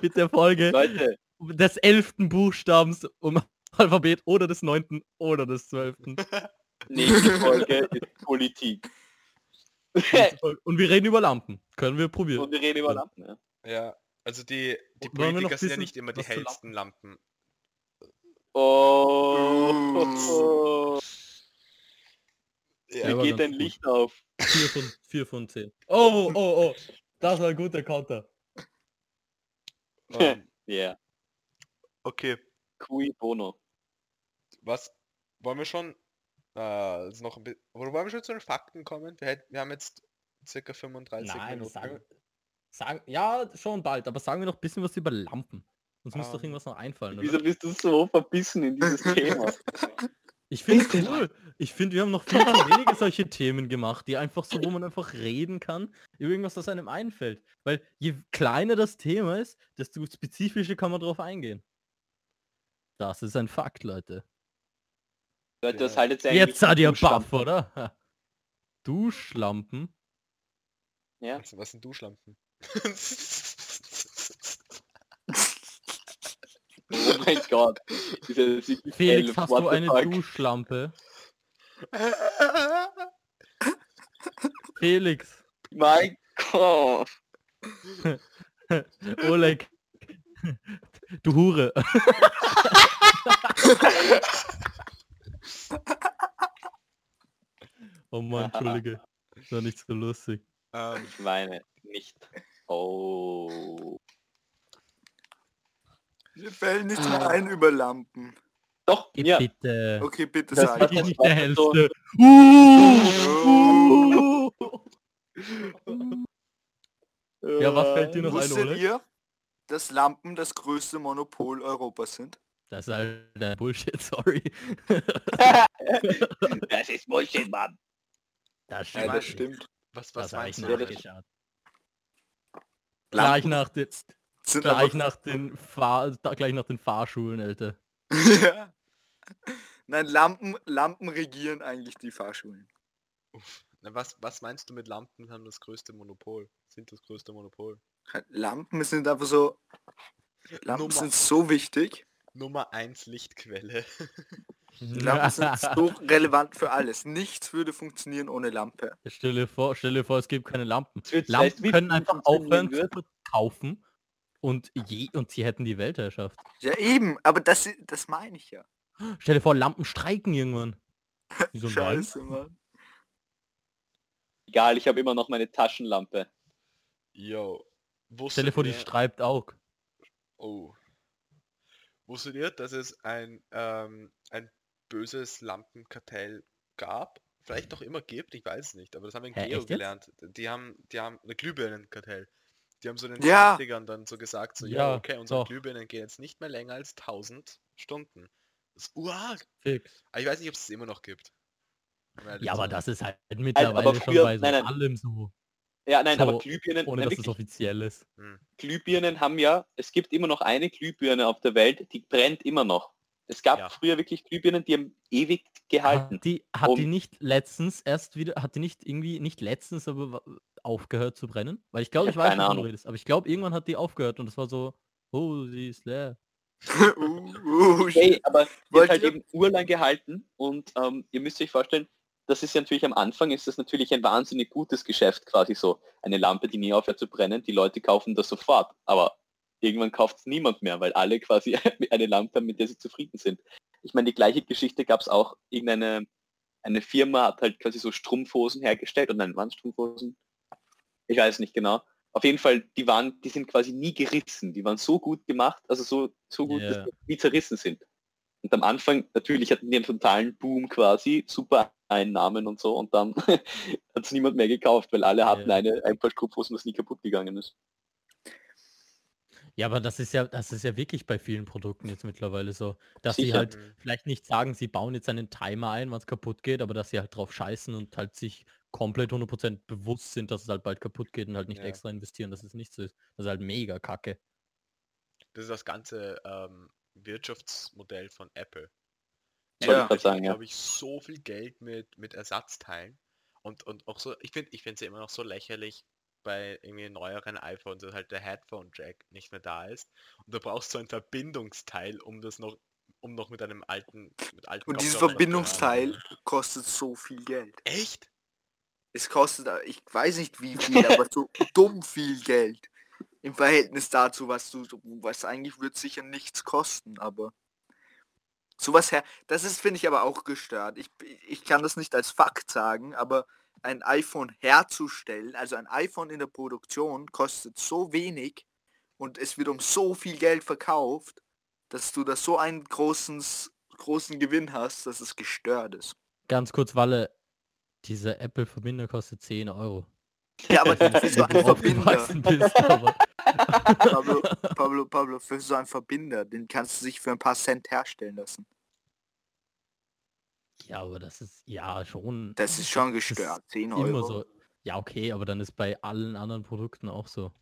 mit der Folge Leute, des elften Buchstabens um Alphabet oder des neunten oder des zwölften. nächste Folge ist Politik. Und wir reden über Lampen. Können wir probieren. Und wir reden über Lampen. Ja. Ja, also die, die Politiker sind ja nicht immer die hellsten Lampen. Oh. Ja, Wie geht dein gut. Licht auf? 4 von, vier von 10. Oh, oh, oh. Das war ein guter Counter. Ja. okay, Cui bono. was wollen wir schon äh, ist noch ein bisschen, wollen wir schon zu den Fakten kommen? Wir, hätten, wir haben jetzt circa 35 Nein, Minuten. sagen, sagen, ja, schon bald, aber sagen wir noch ein bisschen was über Lampen. Uns muss Ähm, doch irgendwas noch einfallen, Wieso oder? bist du so verbissen in dieses Thema? Ich finde es cool. Ich finde, wir haben noch viel zu wenige solche Themen gemacht, die einfach so, wo man einfach reden kann, über irgendwas, das einem einfällt. Weil je kleiner das Thema ist, desto spezifischer kann man drauf eingehen. Das ist ein Fakt, Leute. Leute, das Ja. haltet ihr eigentlich Jetzt seid ihr baff, oder? Duschlampen? Ja. Was, was sind Duschlampen? Oh mein Gott. Diese Felix, hast what du eine fuck? Duschlampe? Felix, Mein Gott. Oleg, du Hure. oh Mann, Entschuldige. Das war nicht so lustig. ähm, Ich meine. Oh. Mir fällt nichts mehr ein über Lampen. Doch, ja. Bitte. Okay, bitte Das sag. hat- Ich nicht war der so- hellste. Äh, Ja, was fällt dir noch ein, Wusstet Oleg? ihr, dass Lampen das größte Monopol Europas sind? Das ist halt ein Bullshit, sorry. das ist Bullshit, Mann. Das Ja, stimmt. das stimmt. was, Das was ich meinst du? Ja, das-. Gleich nach, den, sind gleich nach den Fahr da- gleich nach den Fahrschulen, Alter. ja. Nein, Lampen, Lampen regieren eigentlich die Fahrschulen. Uff. Na, was, was meinst du mit Lampen haben das größte Monopol? Sind das größte Monopol? Lampen sind einfach so. Lampen Nummer- sind so wichtig. Nummer 1 Lichtquelle. Lampen sind so relevant für alles. Nichts würde funktionieren ohne Lampe. Stell dir vor, stell dir vor, es gibt keine Lampen. Lampen können einfach aufhören zu kaufen und je und sie hätten die Weltherrschaft. Ja eben, aber das, das meine ich ja. Stell dir vor, Lampen streiken irgendwann. Wieso? Scheiße, Mann. Egal, ich habe immer noch meine Taschenlampe. Yo. Stell dir vor, die streibt auch. Oh. Wusstet ihr, dass es ein, ähm, ein böses Lampenkartell gab? Vielleicht noch immer gibt, ich weiß es nicht, aber das haben wir in Hä, Geo gelernt. Die haben, die haben eine Glühbirnenkartell. Die haben so den Ja. 20ern dann so gesagt, so, Ja, ja, okay, unsere doch. Glühbirnen gehen jetzt nicht mehr länger als 1000 Stunden. Das ist urarg. Fix. Aber ich weiß nicht, ob es es immer noch gibt. ehrlich Ja, aber das ist halt mittlerweile schon früher- bei so nein, nein. allem so. Ja, nein, So, aber Glühbirnen, ohne nein, dass es offiziell ist. Hm. Glühbirnen haben ja, es gibt immer noch eine Glühbirne auf der Welt, die brennt immer noch. Es gab Ja. früher wirklich Glühbirnen, die haben ewig gehalten. Hat die, hat die Um- nicht letztens erst wieder, hat die nicht irgendwie, nicht letztens, aber aufgehört zu brennen? Weil ich glaube, Ich ich, weiß, du Ahnung. redest. Aber ich glaube, irgendwann hat die aufgehört und es war so, oh, sie ist leer. uh, uh, Hey, aber die hat halt eben urlang gehalten und ähm, ihr müsst euch vorstellen, das ist ja natürlich am Anfang ist das natürlich ein wahnsinnig gutes Geschäft, quasi so eine Lampe, die nie aufhört zu brennen. Die Leute kaufen das sofort, aber irgendwann kauft es niemand mehr, weil alle quasi eine Lampe haben, mit der sie zufrieden sind. Ich meine, die gleiche Geschichte gab es auch, irgendeine eine Firma hat halt quasi so Strumpfhosen hergestellt und nein, waren Strumpfhosen? Ich weiß nicht genau. Auf jeden Fall, die waren, die sind quasi nie gerissen. Die waren so gut gemacht, also so, so gut, Ja. dass die nie zerrissen sind. Und am Anfang, natürlich hatten die einen totalen Boom quasi, super Einnahmen und so, und dann hat es niemand mehr gekauft, weil alle hatten Ja. eine, ein paar Strumpfhosen, das nie kaputt gegangen ist. Ja, aber das ist ja, das ist ja wirklich bei vielen Produkten jetzt mittlerweile so, dass sie Sicher. halt Mhm. vielleicht nicht sagen, sie bauen jetzt einen Timer ein, wann es kaputt geht, aber dass sie halt drauf scheißen und halt sich komplett 100% bewusst sind, dass es halt bald kaputt geht und halt nicht Ja. extra investieren, dass es nicht so ist. Das ist halt mega kacke. Das ist das ganze ähm, Wirtschaftsmodell von Apple. Ja. ich sagen, ja. glaube ich, so viel Geld mit, mit Ersatzteilen. Und, und auch so, ich finde ich finde es ja immer noch so lächerlich bei irgendwie neueren iPhones, halt der Headphone Jack nicht mehr da ist. Und du brauchst so ein Verbindungsteil, um das noch, um noch mit einem alten, mit alten Und dieses Verbindungsteil kostet so viel Geld. Echt? Es kostet, äh, ich weiß nicht wie viel, aber so dumm viel Geld. Im Verhältnis dazu, was du, was eigentlich wird sicher nichts kosten, aber sowas her, das ist, finde ich aber auch gestört. Ich, ich kann das nicht als Fakt sagen, aber ein iPhone herzustellen, also ein iPhone in der Produktion kostet so wenig und es wird um so viel Geld verkauft, dass du da so einen großen, großen Gewinn hast, dass es gestört ist. Ganz kurz, Walle, dieser Apple-Verbinder kostet 10 Euro. Ja, aber für so einen Verbinder, bist, aber Pablo, Pablo, Pablo, für so einen Verbinder, den kannst du sich für ein paar Cent herstellen lassen. Ja, aber das ist ja schon. Das ist schon das ist gestört. 10 Immer Euro. so. Ja, okay, aber dann ist bei allen anderen Produkten auch so.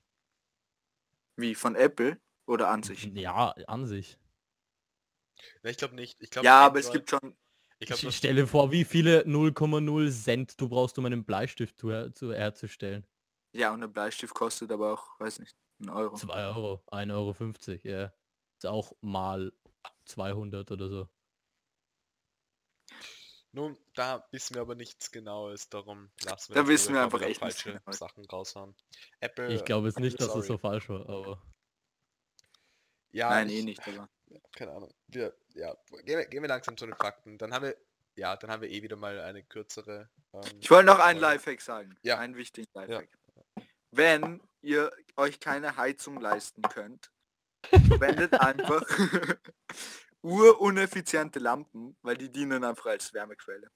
Wie von Apple oder an sich. Ja, an sich. Ne, ich glaube nicht. Ich glaube, Ja, aber es gibt schon. Ich glaube, Ich stelle vor, wie viele 0,0 Cent du brauchst, um einen Bleistift zu, her zu herzustellen. Ja, und ein Bleistift kostet aber auch, weiß nicht, einen Euro. 2 Euro, 1,50 Euro, ja. Ist auch mal 200 oder so. Nun, da wissen wir aber nichts Genaues, darum lassen wir Da wissen wir einfach echt falsche Genaues. Sachen raushauen. Apple, Ich glaube jetzt nicht, dass es sorry. so falsch war, aber ja, Nein, ich, eh nicht, aber. keine Ahnung. Wir, ja, gehen wir, gehen wir langsam zu den Fakten. Dann haben wir, ja, dann haben wir eh wieder mal eine kürzere. Ähm, Ich wollte noch einen. Lifehack sagen. Ja. Einen wichtigen Lifehack. Wenn ihr euch keine Heizung leisten könnt, verwendet einfach uruneffiziente Lampen, weil die dienen einfach als Wärmequelle.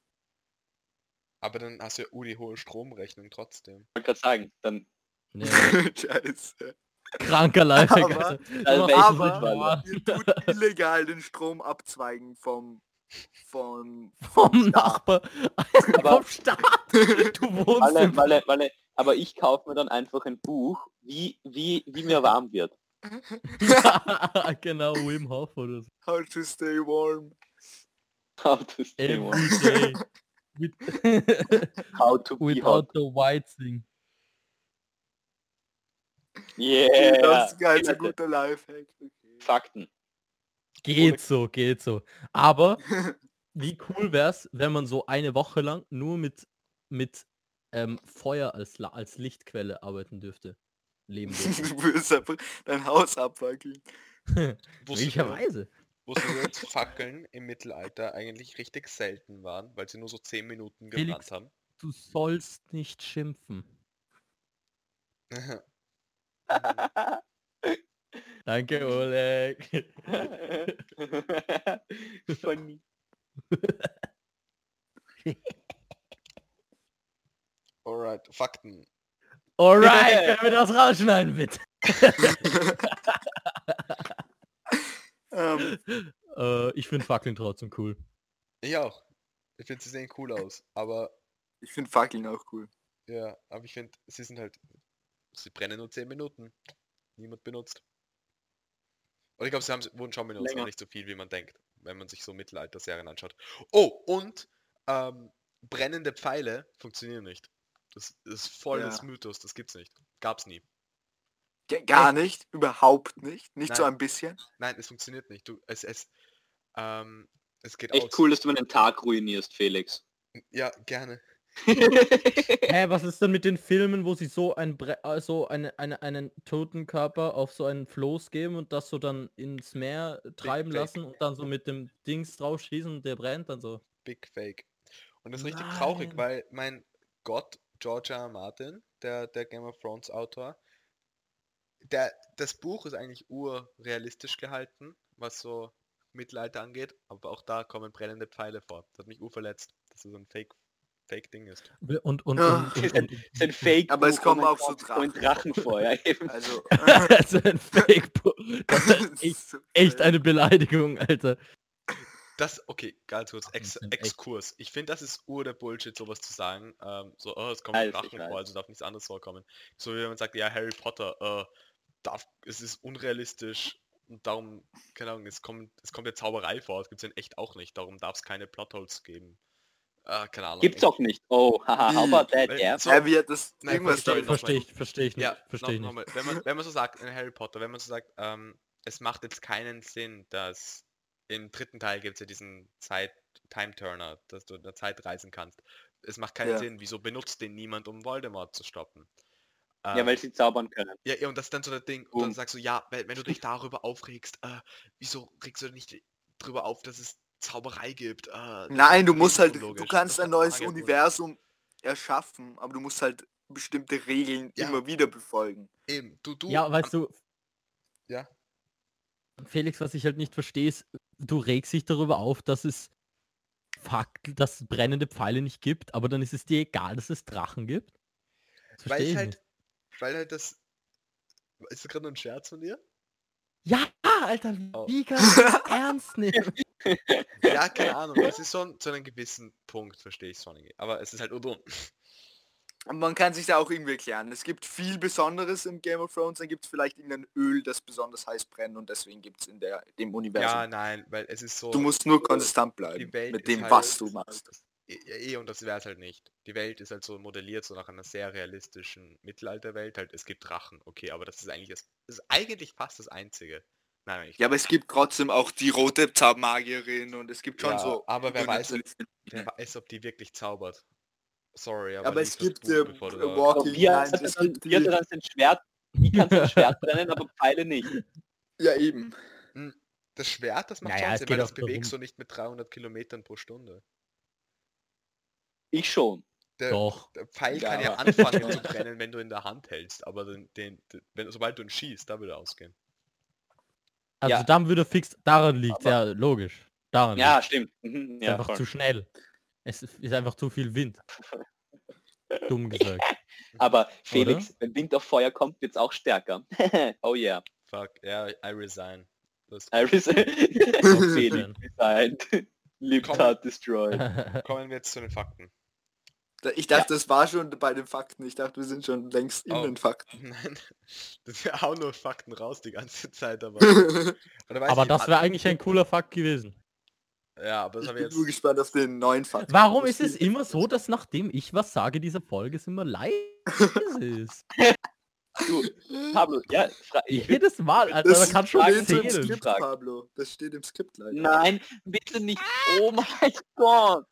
Aber dann hast du ja uh, die hohe Stromrechnung trotzdem. Ich wollte gerade sagen, dann ja, Scheiße. kranker Lifehack. Aber-. Also mal. Ihr tut illegal den Strom abzweigen vom vom vom Nachbar. Aber- vom Staat. Du wohnst Walle, im Walle, Walle, aber ich kaufe mir dann einfach ein Buch, wie, wie, wie mir warm wird. genau, Wim Hof oder so. How to stay warm. How to stay warm. Every day. With How to be without hot. the white thing. Yeah. das ist ein ganz Leute, guter Lifehack. Okay. Fakten. Geht so, geht so. Aber wie cool wär's, wenn man so eine Woche lang nur mit, mit ähm, Feuer als, als Lichtquelle arbeiten dürfte. Leben. Du würdest dein Haus abfackeln. Möglicherweise. wusstest dass Fackeln im Mittelalter eigentlich richtig selten waren, weil sie nur so 10 Minuten gebrannt haben? Du sollst nicht schimpfen. Danke, Oleg. Funny. Alright, Fakten. Alright, können wir das rausschneiden, bitte? Ähm, äh, ich finde Fackeln trotzdem cool. Ich auch. Ich finde, sie sehen cool aus. Aber ich finde Fackeln auch cool. Ja, aber ich finde, sie sind halt, sie brennen nur 10 Minuten. Niemand benutzt. Und ich glaube, sie haben, wurden schon benutzt, aber nicht so viel, wie man denkt, wenn man sich so Mittelalter-Serien anschaut. Oh, und ähm, brennende Pfeile funktionieren nicht. Das ist voll das Ja. Mythos, das gibt's nicht. Gab's nie. Ge- Gar nicht, überhaupt nicht. Nicht so Nein. ein bisschen. Nein, es funktioniert nicht. Du, es, es, ähm, es geht Echt aus. cool, dass du meinen Tag ruinierst, Felix. Ja, gerne. Hä, was ist denn mit den Filmen, wo sie so ein Bre äh, so eine, eine, einen toten Körper auf so einen Floß geben und das so dann ins Meer treiben Fake. lassen und dann so mit dem Dings drauf schießen und der brennt dann so? Big Fake. Und das ist richtig traurig, Nein. weil mein Gott, George R. R. Martin, der, der Game of Thrones Autor, der, das Buch ist eigentlich urrealistisch gehalten, was so Mittelalter angeht, aber auch da kommen brennende Pfeile vor. Das hat mich urverletzt, dass es so ein Fake, Fake Ding ist. Und, und, Ja. und, ist und, ein, ist ein Fake. Aber es Buch, kommen auch so Gott, ein Drachen. Drachen vor, ja eben. Also. also ein Fake. Das ist echt, echt eine Beleidigung, Alter. Das, okay, ganz kurz, Ex, Exkurs. Ich finde, das ist ur der Bullshit, sowas zu sagen. Ähm, so, oh, es kommt ein Drachen vor, also darf nichts anderes vorkommen. So wie wenn man sagt, ja, Harry Potter, äh, darf, es ist unrealistisch und darum, keine Ahnung, es kommt, es kommt ja Zauberei vor, das gibt es in echt auch nicht, darum darf es keine Plotholes geben. Äh, keine Ahnung. Gibt's auch nicht. Oh, haha, how about that, Weil- yeah? so- Ja, wie hat das Nein, irgendwas verstehe da ich noch Verstehe ich, verstehe ich nicht. Ja, verstehe ich nicht. wenn man, wenn man so sagt, in Harry Potter, wenn man so sagt, ähm, es macht jetzt keinen Sinn, dass im dritten Teil gibt es ja diesen Zeit Time Turner, dass du in der Zeit reisen kannst. Es macht keinen Ja. Sinn, wieso benutzt den niemand, um Voldemort zu stoppen? Ja, Ähm, weil sie zaubern können. ja, ja, und das ist dann so das Ding. Und dann sagst du, ja, wenn, wenn du dich darüber aufregst, äh, wieso regst du dich nicht drüber auf, dass es Zauberei gibt? Äh, Nein, du musst halt, du kannst ein neues. Universum erschaffen, aber du musst halt bestimmte Regeln Ja. immer wieder befolgen. Eben, du, du. Ja, weißt du. Ja. Felix, was ich halt nicht verstehe, ist, du regst dich darüber auf, dass es Fakt, dass es brennende Pfeile nicht gibt, aber dann ist es dir egal, dass es Drachen gibt. Das weil ich halt, nicht. weil halt das. Ist das gerade nur ein Scherz von dir? Ja, Alter, Oh. wie kannst du das ernst nehmen? Ja, keine Ahnung. Es ist schon zu einem gewissen Punkt, verstehe ich irgendwie. Aber es ist halt dumm. Man kann sich da auch irgendwie erklären. Es gibt viel Besonderes im Game of Thrones, dann gibt es vielleicht irgendein Öl, das besonders heiß brennt und deswegen gibt es in der, dem Ja, Universum. nein, weil es ist so. du musst nur konstant bleiben mit dem, halt- was du machst. Ja, eh, und das wäre es halt nicht. Die Welt ist halt so modelliert, so nach einer sehr realistischen Mittelalterwelt. Halt, es gibt Drachen, okay, aber das ist eigentlich das, das ist eigentlich fast das Einzige. Nein, ich Ja, aber es gibt trotzdem auch die rote Zaubermagierin und es gibt schon Ja, so. aber wer weiß, wer weiß, ob die wirklich zaubert. Sorry, aber, Aber es gibt Buch, äh, du Aber Walking wie hat Lines, er es dann, gibt wie hat er die, dann sein Schwert? Wie kann sein Schwert brennen, aber Pfeile nicht? ja eben. Das Schwert, das macht Naja, schon es Sinn, geht weil das bewegst du nicht mit 300 Kilometern pro Stunde. Ich schon. Der, Doch. der Pfeil Ja, kann ja anfangen zu brennen, wenn du in der Hand hältst, aber den, den, den, wenn, sobald du ihn schießt, da würde er ausgehen. Also Ja. dann würde fix, daran liegt Aber- ja logisch. Daran Ja, liegt's. stimmt. Mhm, Ja, einfach voll. zu schnell. Es ist einfach zu viel Wind. Dumm gesagt. Aber Felix, wenn Wind auf Feuer kommt, wird's auch stärker. oh yeah. Fuck, ja, I resign. Das Iris Auf Felix resigned. Hard destroyed. Kommen wir jetzt zu den Fakten. Ich dachte, das war schon bei den Fakten. Ich dachte, wir sind schon längst in Oh. den Fakten. Nein, das wir hauen nur Fakten raus die ganze Zeit, aber... Oder Aber das wäre eigentlich ein cooler Fakt gewesen. Ja, aber das ich habe bin ich jetzt... nur gespannt auf den neuen Fakt. Warum ist es immer so, dass nachdem ich was sage, diese Folge es immer leise ist? Du, Pablo, ja, ich will, Jedes Mal, Alter, Das man kann schon steht im. Skript. Pablo. Das steht im Skript leider. nein, bitte nicht. Oh mein Gott.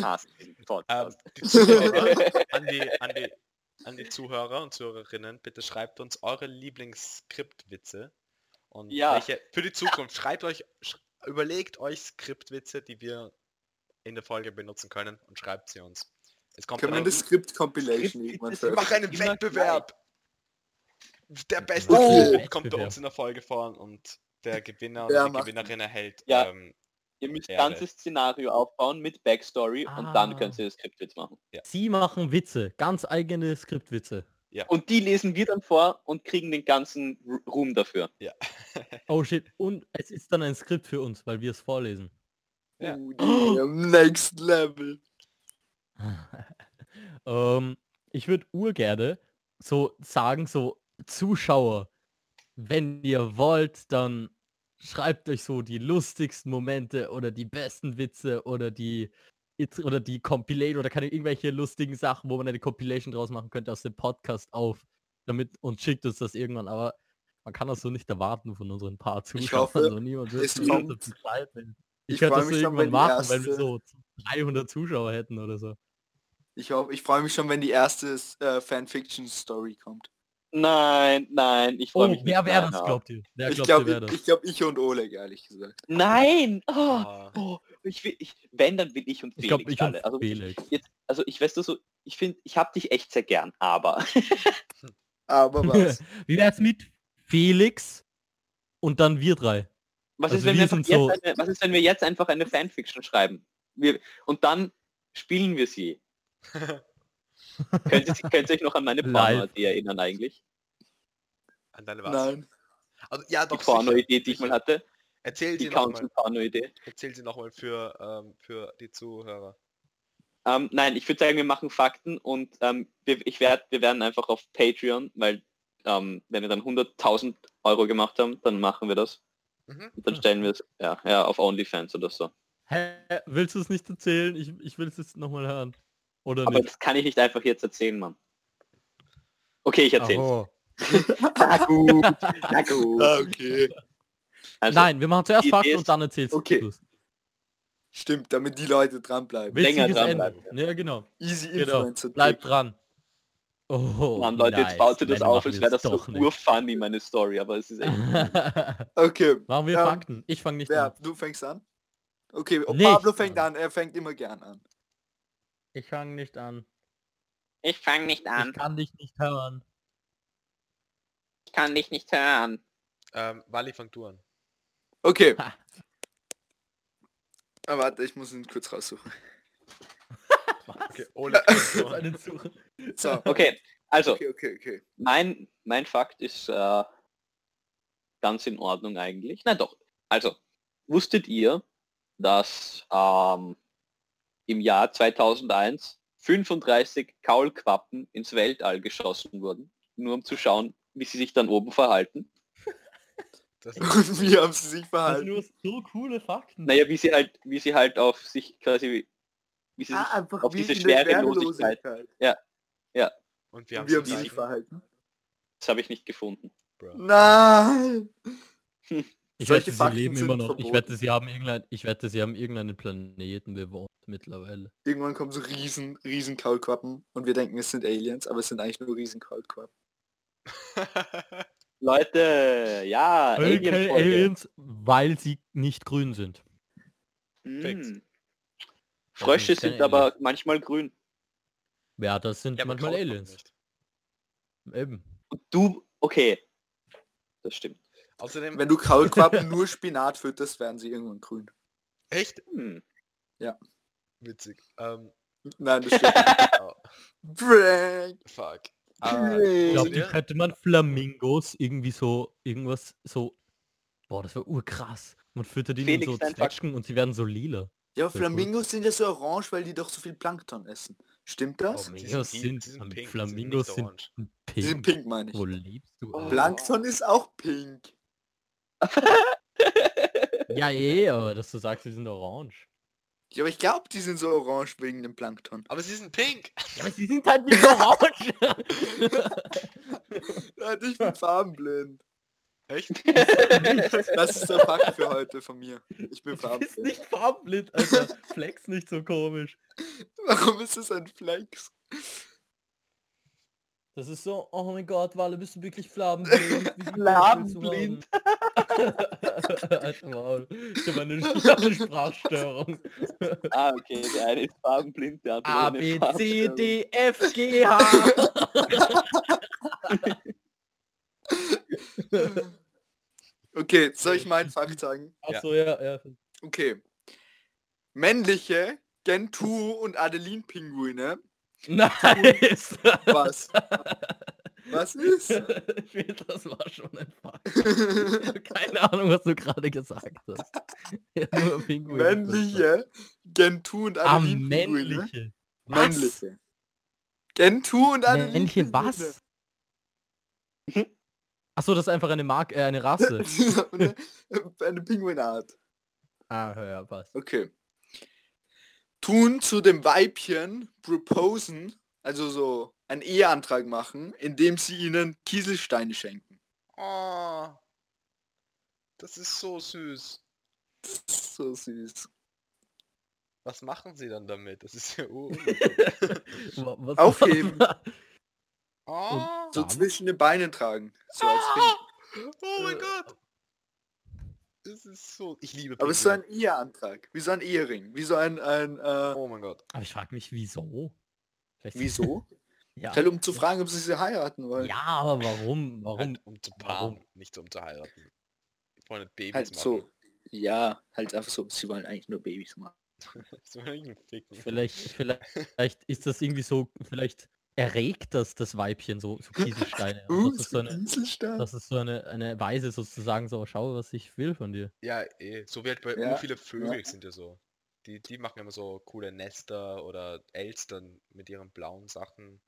Hass Ähm, Podcast. die Zuhörer, an, die, an, die, an die Zuhörer und Zuhörerinnen, bitte schreibt uns eure Lieblings-Skriptwitze. Und Ja. welche für die Zukunft. Schreibt euch, überlegt euch Skriptwitze, die wir in der Folge benutzen können und schreibt sie uns. Es kommt Können wir dann das Skript Compilation Skript irgendwann veröffentlichen? machen einen Wettbewerb. Der beste Oh. Kommt bei uns in der Folge vor und der Gewinner oder die macht Gewinnerin erhält Ja. ähm, Ihr müsst Ehre. ganzes Szenario aufbauen mit Backstory und dann Ah. könnt ihr das Skript jetzt machen. Sie machen Witze, ganz eigene Skriptwitze. Und die lesen wir dann vor und kriegen den ganzen Ru- Ruhm dafür. ja. Oh shit, und es ist dann ein Skript für uns, weil wir es vorlesen. Ja. Uh, die am next level. Ähm, ich würde urgerne so sagen, so Zuschauer, wenn ihr wollt, dann schreibt euch so die lustigsten Momente oder die besten Witze oder die oder die Compilation oder keine irgendwelche lustigen Sachen, wo man eine Compilation draus machen könnte aus dem Podcast auf, damit und schickt uns das irgendwann. Aber man kann das so nicht erwarten von unseren paar Zuschauern. hoffe, so niemand wird es kommt. Zeit. Ich Ich könnte freu das so irgendwann machen, wenn wir erste- so 300 Zuschauer hätten oder so. Ich hoffe, ich freue mich schon, wenn die erste äh, Fanfiction-Story kommt. Nein, nein, ich freue Oh, mich wer nicht. wäre Nein, das, glaubt ihr? Wer ich glaube, ich, ich, glaub, ich und Oleg, ehrlich gesagt. Nein! Oh, Ah, oh, ich will, ich, wenn, dann will ich und Ich Felix ich und alle. Also, Felix. jetzt, also ich weiß du so, ich finde, ich habe dich echt sehr gern, aber Aber was? Wie wär's mit Felix und dann wir drei? was, Also ist, wenn wir wir so- eine, was ist, wenn wir jetzt einfach eine Fanfiction schreiben? Wir, und dann spielen wir sie. könnt, ihr, könnt ihr euch noch an meine. Porno-Idee erinnern eigentlich? an deine was? Nein. Also, ja, Die doch. Porno-Idee, die ich mal hatte. Erzähl Die sie nochmal. Council-Porno-Idee. Erzähl sie nochmal für, ähm, für die Zuhörer. Ähm, nein, ich würde sagen, wir machen Fakten und ähm, wir, ich werd, wir werden einfach auf Patreon, weil ähm, wenn wir dann 100.000 Euro gemacht haben, dann machen wir das. Mhm. Und dann stellen wir es ja, ja, auf OnlyFans oder so. Hä? Willst du es nicht erzählen? Ich, ich will es jetzt nochmal hören. Oder Aber nicht? das kann ich nicht einfach jetzt erzählen, Mann. Okay, ich erzähle. Na gut, na gut. Ah, okay. Also, Nein, wir machen zuerst Fakten und dann erzählst du Okay. Schluss. Stimmt, damit die Leute dranbleiben. Länger Witziges Ende. dranbleiben. Ja, genau. Easy Genau. Influencer. Bleib dran. Oh, Mann, Leute, jetzt nice. baut ihr das Nein, auf, als wäre das jetzt so urfunny, meine Story, aber es ist echt... Okay. machen wir Ähm, Fakten. Ich fange nicht Ja, an. du fängst an. Okay, oh, Nicht Pablo fängt an. Er fängt immer gern an. Ich fange nicht an. Ich fange nicht Ich kann dich nicht hören. ich kann dich nicht hören. Ähm, Wally, fang du an. Okay. Ha. Ah, warte, ich muss ihn kurz raussuchen. Okay, an. Suche. So. Okay, also, Okay, okay, okay. mein, mein Fakt ist äh, ganz in Ordnung eigentlich. Na doch, also, wusstet ihr, dass ähm, im Jahr 2001 35 Kaulquappen ins Weltall geschossen wurden, nur um zu schauen, wie sie sich dann oben verhalten? Das Und wie haben sie sich Das sind verhalten? nur so coole Fakten. Naja, wie sie halt, wie sie halt auf sich quasi, wie sie sich Ah, einfach auf wie diese Schwerelosigkeit. Schwerelosigkeit. Und wir haben Wie haben sie sich verhalten? Das habe ich nicht gefunden. Bro. Nein! Ich wette, sie leben immer noch. Ich wette, sie haben irgendein, ich wette, sie haben irgendeinen Planeten bewohnt mittlerweile. Irgendwann kommen so riesen, riesen Kaulquappen und wir denken, es sind Aliens, aber es sind eigentlich nur riesen Kaulquappen. Leute, ja, Okay, Alien-Folge. Aliens, weil sie nicht grün sind. Hm. Frösche sind keine aber manchmal grün. Ja, das sind Ja, manchmal Aliens. Eben. Und du, okay. Das stimmt. Außerdem, Wenn du Kaulquappen nur Spinat fütterst, werden sie irgendwann grün. echt Hm. witzig. Ähm, Nein, das stimmt. oh, fuck. Ich Äh, glaube, die könnte man Flamingos irgendwie so, irgendwas so. Boah, das war urkrass. Man füttert ihnen Felix, so. Zwetschgen und sie werden so lila. Ja, aber. Flamingos sind ja so orange, weil die doch so viel Plankton essen. Stimmt das? Oh, die Flamingos die- sind- die sind pink, die Flamingos sind-. Die Pink. meine ich. Wo lebst du? Oh. Plankton ist auch pink. Ja, eh, aber dass du sagst, sie sind orange. Ja, aber ich glaube, die sind so orange wegen dem Plankton. Aber sie sind pink. Ja, aber sie sind halt nicht orange. Ja, ich bin farbenblind. Echt? Das ist der Fakt für heute von mir. Ich bin Du bist farbenblind. nicht farbenblind, Alter. Flex nicht so komisch. Warum ist es ein Flex? Das ist so, oh mein Gott, Wale, bist du wirklich farbenblind? Farbenblind? Alter Maul. Ich habe eine, eine Sprachstörung. Ah, okay, der eine ist farbenblind, der andere A, B, C. D, F, G, H. Okay, soll ich meinen Fakt sagen? Achso, ja, ja. Okay. Männliche Gentoo und Adeline-Pinguine. Nice. Was? Was ist? Das war schon ein Fakt. Keine Ahnung, was du gerade gesagt hast. Ja, nur Pinguin. Männliche Gentoo und Ah, Adeline-Pinguine. männliche. Männliche. Gentoo und eine Männliche was? Achso, das ist einfach eine Mark, äh, eine Rasse. eine, eine Pinguinart. ah, ja, passt. Okay. Tun zu dem Weibchen proposen, also so einen Eheantrag machen, indem sie ihnen Kieselsteine schenken. Oh, das ist so süß. So süß. Was machen sie dann damit? Das ist ja Wa- was- Aufheben. Oh, So zwischen den Beinen tragen. So als Ring. oh mein Äh. Gott. Das ist so. Ich liebe Aber es ist so Pinguine. ein Eheantrag. Wie so ein Ehering. Wie so ein, ein äh, Oh mein Gott. Aber ich frage mich, wieso? Vielleicht- wieso? Ja. Halt um zu fragen, ob sie sie heiraten wollen. ja, aber warum? Warum? Halt, um zu Warum? paaren, nicht um zu heiraten. Die wollen nicht Babys Halt machen. so. Ja, halt einfach so. Sie wollen eigentlich nur Babys machen. Vielleicht, vielleicht, vielleicht ist das irgendwie so, vielleicht erregt das das Weibchen so, so Kieselsteine. Uh, das ist so eine, das ist so eine, eine Weise sozusagen so, schau, was ich will von dir. Ja, eh. So wie halt bei Ja, viele Vögel sind ja so. Die, die machen immer so coole Nester oder Elstern mit ihren blauen Sachen.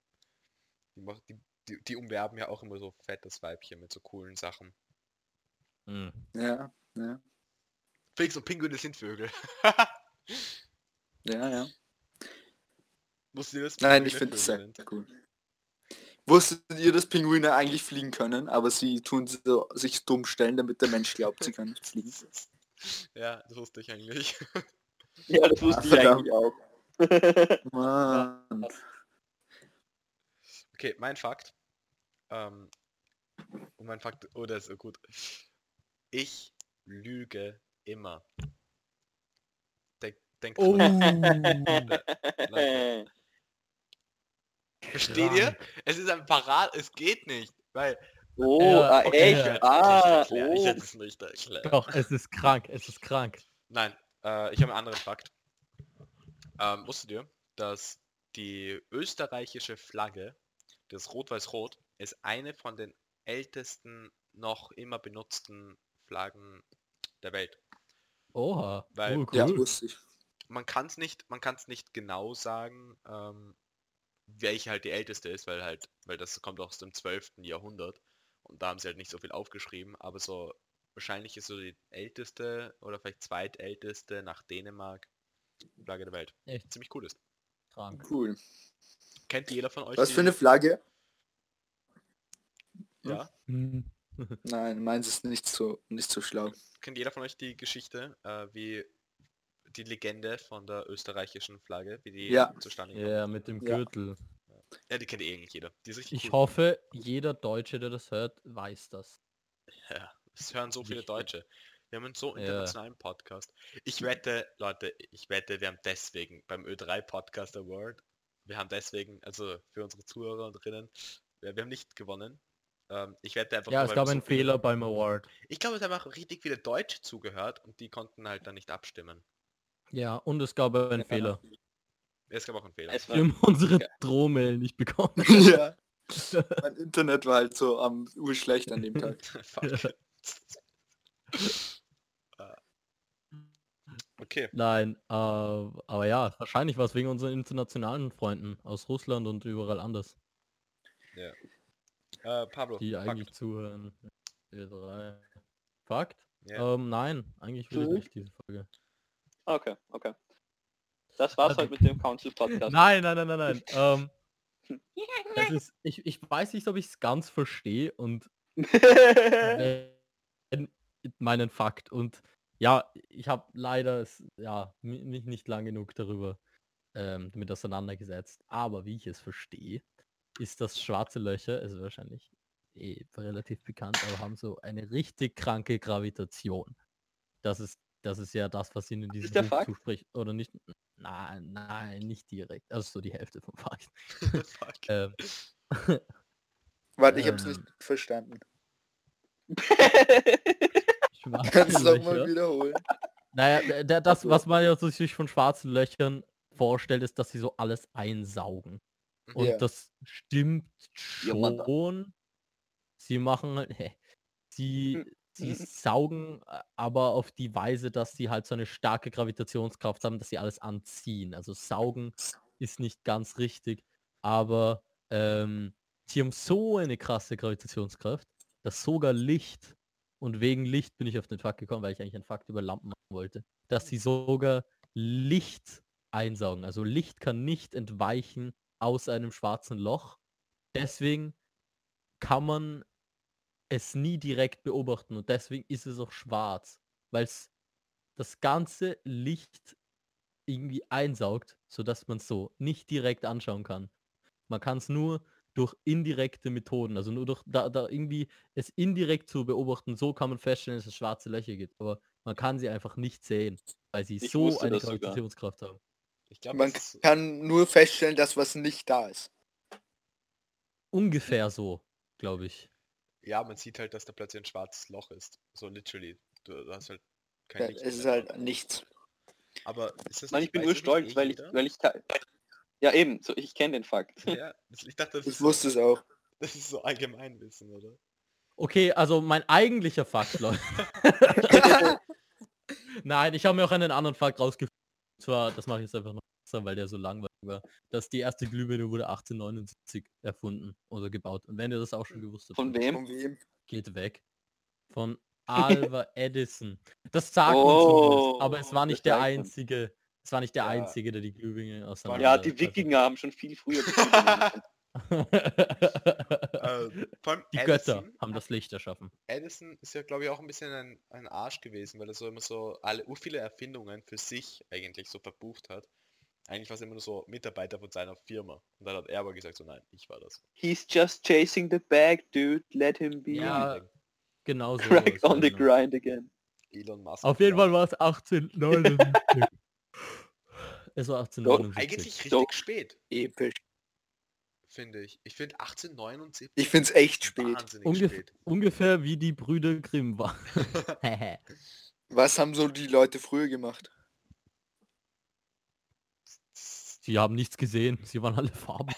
Die, die, die, die umwerben ja auch immer so fettes Weibchen mit so coolen Sachen. Hm. Ja, ja. Fix und Pinguine sind Vögel. Ja, ja. Wusstet ihr das? Nein, ich Pinguine finde es sehr sind? cool. Wusstet ihr, dass Pinguine eigentlich fliegen können, aber sie tun so, sich dumm stellen, damit der Mensch glaubt, sie können nicht fliegen? Ja, das wusste ich eigentlich. Ja, das wusste ich verdammt. eigentlich auch. Mann. Okay, mein Fakt. Ähm, und mein Fakt, oh, der ist so gut. Ich lüge immer. Denk, denk Oh, Versteht ihr? Es ist ein Parat, es geht nicht. Weil, oh, Ja, ah, okay, echt? ja. Ah, ich oh. es nicht erklären. doch, es ist krank, es ist krank. Nein, äh, ich habe einen anderen Fakt. Ähm, wusstet ihr, dass die österreichische Flagge, das Rot-Weiß-Rot, ist eine von den ältesten noch immer benutzten Flaggen der Welt. Oha, Weil- Ja, cool. wusste ich. Man kann es nicht, man kann es nicht genau sagen, ähm, welche halt die älteste ist, weil halt, weil das kommt aus dem 12. Jahrhundert und da haben sie halt nicht so viel aufgeschrieben, aber so wahrscheinlich ist so die älteste oder vielleicht zweitälteste nach Dänemark Flagge der Welt. Echt Ziemlich cool ist. Krank. Cool. Kennt jeder von euch Was die? für eine Flagge? ja, Hm. Nein, meins ist nicht so, nicht so schlau. kennt jeder von euch die Geschichte, äh, wie die Legende von der österreichischen Flagge, wie die Ja. zustande Ja, gekommen mit dem Ja. Gürtel. ist? Ja, die kennt eh eigentlich jeder. Die ist richtig Ich cool. hoffe, jeder Deutsche, der das hört, weiß das. Ja, es hören so viele. Deutsche. Wir haben einen so Ja. internationalen Podcast. Ich wette, Leute, ich wette, wir haben deswegen beim Ö3 Podcast Award, wir haben deswegen, also für unsere Zuhörer und Drinnen, wir, wir haben nicht gewonnen. Ähm, ich wette einfach, Ja, nur, es gab so einen Fehler beim Award. Ich glaube, es haben auch richtig viele Deutsche zugehört und die konnten halt dann nicht abstimmen. Ja, und es gab einen Ja. Fehler. Es gab auch einen Fehler. Es Wir haben unsere Drohmail nicht bekommen. ja. Mein Internet war halt so am urschlecht an dem Tag. Okay, Nein, äh, aber ja, wahrscheinlich war es wegen unseren internationalen Freunden aus Russland und überall anders, äh, Pablo, die Fakt. eigentlich zuhören. Ö3. Fakt? Ja. Ähm, nein, eigentlich will ich nicht diese Folge. Okay, okay. Das war's Also- halt mit dem Council Podcast. Nein, nein, nein, nein, nein. ähm, das ist, ich, ich weiß nicht, ob ich es ganz verstehe und meinen Fakt und ja, ich habe leider es, ja, mi- mich nicht lang genug darüber ähm, damit auseinandergesetzt. Aber wie ich es verstehe, ist das schwarze Löcher, also wahrscheinlich eh relativ bekannt, aber haben so eine richtig kranke Gravitation. Das ist, das ist ja das, was ihnen in diesem der Buch Fakt? zuspricht. Oder nicht? Nein, nein, nicht direkt. Also so die Hälfte vom Fakt. Ähm, Warte, ich hab's Ähm. nicht verstanden. Kannst du doch mal wiederholen? Naja, das, was man ja so sich von schwarzen Löchern vorstellt, ist, dass sie so alles einsaugen. Und Ja. das stimmt schon. Sie machen, halt- sie, Hm. sie saugen äh, aber auf die Weise, dass sie halt so eine starke Gravitationskraft haben, dass sie alles anziehen. Also saugen ist nicht ganz richtig. aber ähm, sie haben so eine krasse Gravitationskraft, dass sogar Licht, und wegen Licht bin ich auf den Fakt gekommen, weil ich eigentlich einen Fakt über Lampen machen wollte, dass sie sogar Licht einsaugen. Also Licht kann nicht entweichen aus einem schwarzen Loch. Deswegen kann man es nie direkt beobachten und deswegen ist es auch schwarz, weil es das ganze Licht irgendwie einsaugt, sodass man es so nicht direkt anschauen kann. Man kann es nur durch indirekte Methoden, also nur durch da, da irgendwie es indirekt zu beobachten, so kann man feststellen, dass es schwarze Löcher gibt. Aber man kann sie einfach nicht sehen, weil sie Ich so eine das sogar. Gravitationskraft haben. Ich glaube, Man kann nur feststellen, dass was nicht da ist. Ungefähr so, glaube ich. ja, man sieht halt, dass da plötzlich ein schwarzes Loch ist. So literally. Du, hast halt kein Ja, Licht es ist halt nichts. Aber ist das Mann, nicht- ich bin nur stolz, weil ich, weil ich ja eben, so ich kenne den Fakt. Ja, das- ich dachte, das, Ich ist, so, wusste es auch. das ist so Allgemeinwissen, oder? Okay, also mein eigentlicher Fakt, Leute. Nein, ich habe mir auch einen anderen Fakt rausgefunden. Und Zwar, das mache ich jetzt einfach noch besser, weil der so langweilig war. Dass die erste Glühbirne wurde 1879 erfunden oder gebaut. Und wenn ihr das auch schon gewusst habt, Von wem? Von wem? geht weg. Von Alva Edison. Das sagt man Oh, zumindest, aber es war nicht der man. einzige. Es war nicht der Ja. einzige, der die Glühbirne auseinander. Ja, die Wikinger haben schon viel früher. Äh, die Edison Götter haben das Licht erschaffen. Edison ist ja, glaube ich, auch ein bisschen ein, ein Arsch gewesen, weil er so immer so alle ur viele Erfindungen für sich eigentlich so verbucht hat. Eigentlich war es immer nur so Mitarbeiter von seiner Firma. Und dann hat er aber gesagt, so nein, ich war das. He's just chasing the bag, dude. Let him be. Ja, Genau so. Crack on the genau. grind again. Elon Musk. Auf jeden Fall war es 1879. es war 1879. Eigentlich richtig So. spät, Episch. finde ich. Ich finde 1879 Ich find's echt spät. wahnsinnig Ungef spät. ungefähr wie die Brüder Grimm waren. Was haben so die Leute früher gemacht? Sie haben nichts gesehen. Sie waren alle Farben.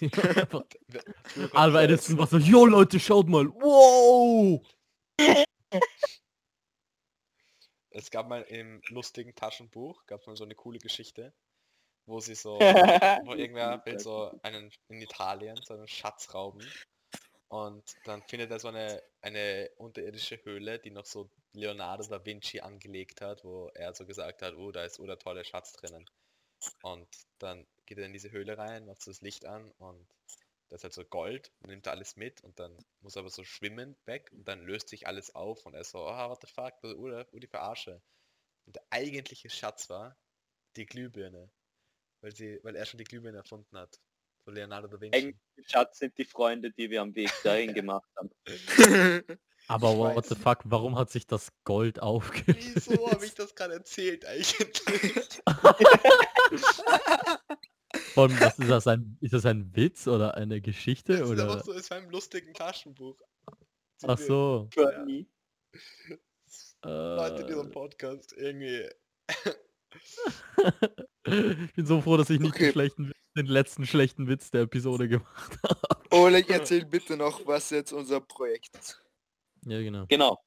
Ja Edison war so, yo Leute, schaut mal. Wow! Es gab mal im lustigen Taschenbuch, gab es mal so eine coole Geschichte, wo sie so, wo irgendwer will so einen in Italien so einen Schatz rauben und dann findet er so eine, eine unterirdische Höhle, die noch so Leonardo da Vinci angelegt hat, wo er so gesagt hat, oh, da ist oh, der tolle Schatz drinnen. Und dann geht er in diese Höhle rein, macht so das Licht an und da ist halt so Gold, nimmt er alles mit und dann muss er aber so schwimmen weg und dann löst sich alles auf und er ist so, oh, what the fuck, oh, oh die Verarsche. Und der eigentliche Schatz war die Glühbirne, weil, sie, weil er schon die Glühbirne erfunden hat. Von Leonardo da Vinci. Eigentlich Schatz sind die Freunde, die wir am Weg dahin gemacht haben. Aber what the fuck, warum hat sich das Gold aufgelöst? Wieso habe ich das gerade erzählt eigentlich? Von, was ist das ein, ist das ein Witz oder eine Geschichte Das ist oder? einfach so, es war im lustigen Taschenbuch. Ach so. Funny. Leute in diesem Äh, Podcast irgendwie. ich bin so froh, dass ich nicht den, Okay. schlechten, Witz- den letzten schlechten Witz der Episode gemacht habe. Oleg, erzähl bitte noch, was jetzt unser Projekt ist. Ja, genau. Genau.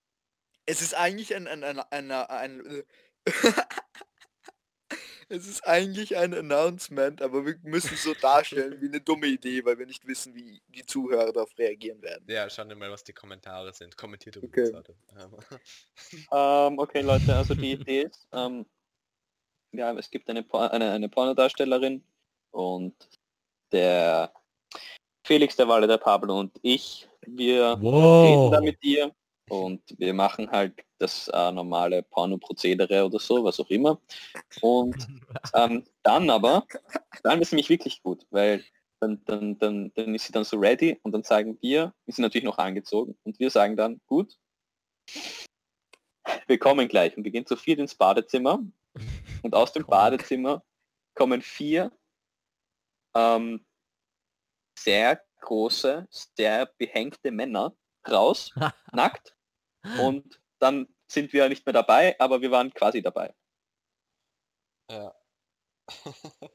Es ist eigentlich ein, ein, ein, ein, ein äh, Es ist eigentlich ein Announcement, aber wir müssen so darstellen wie eine dumme Idee, weil wir nicht wissen, wie die Zuhörer darauf reagieren werden. Ja, schauen wir mal, was die Kommentare sind. Kommentiert Okay. übrigens, Leute. Ähm, Ähm, okay, Leute, also die Idee ist, ähm, ja, es gibt eine, Por eine, eine Pornodarstellerin und der Felix, der Walle, der Pablo und ich, wir reden Wow. da mit ihr und wir machen halt das äh, normale Porno-Prozedere oder so, was auch immer. Und ähm, dann aber, dann ist nämlich wirklich gut, weil dann, dann, dann, dann ist sie dann so ready und dann sagen wir, wir sind natürlich noch angezogen und wir sagen dann, gut, wir kommen gleich und wir gehen zu viert ins Badezimmer und aus dem. Badezimmer kommen vier ähm, sehr große, sehr behängte Männer raus, nackt und dann sind wir nicht mehr dabei, aber wir waren quasi dabei. ja.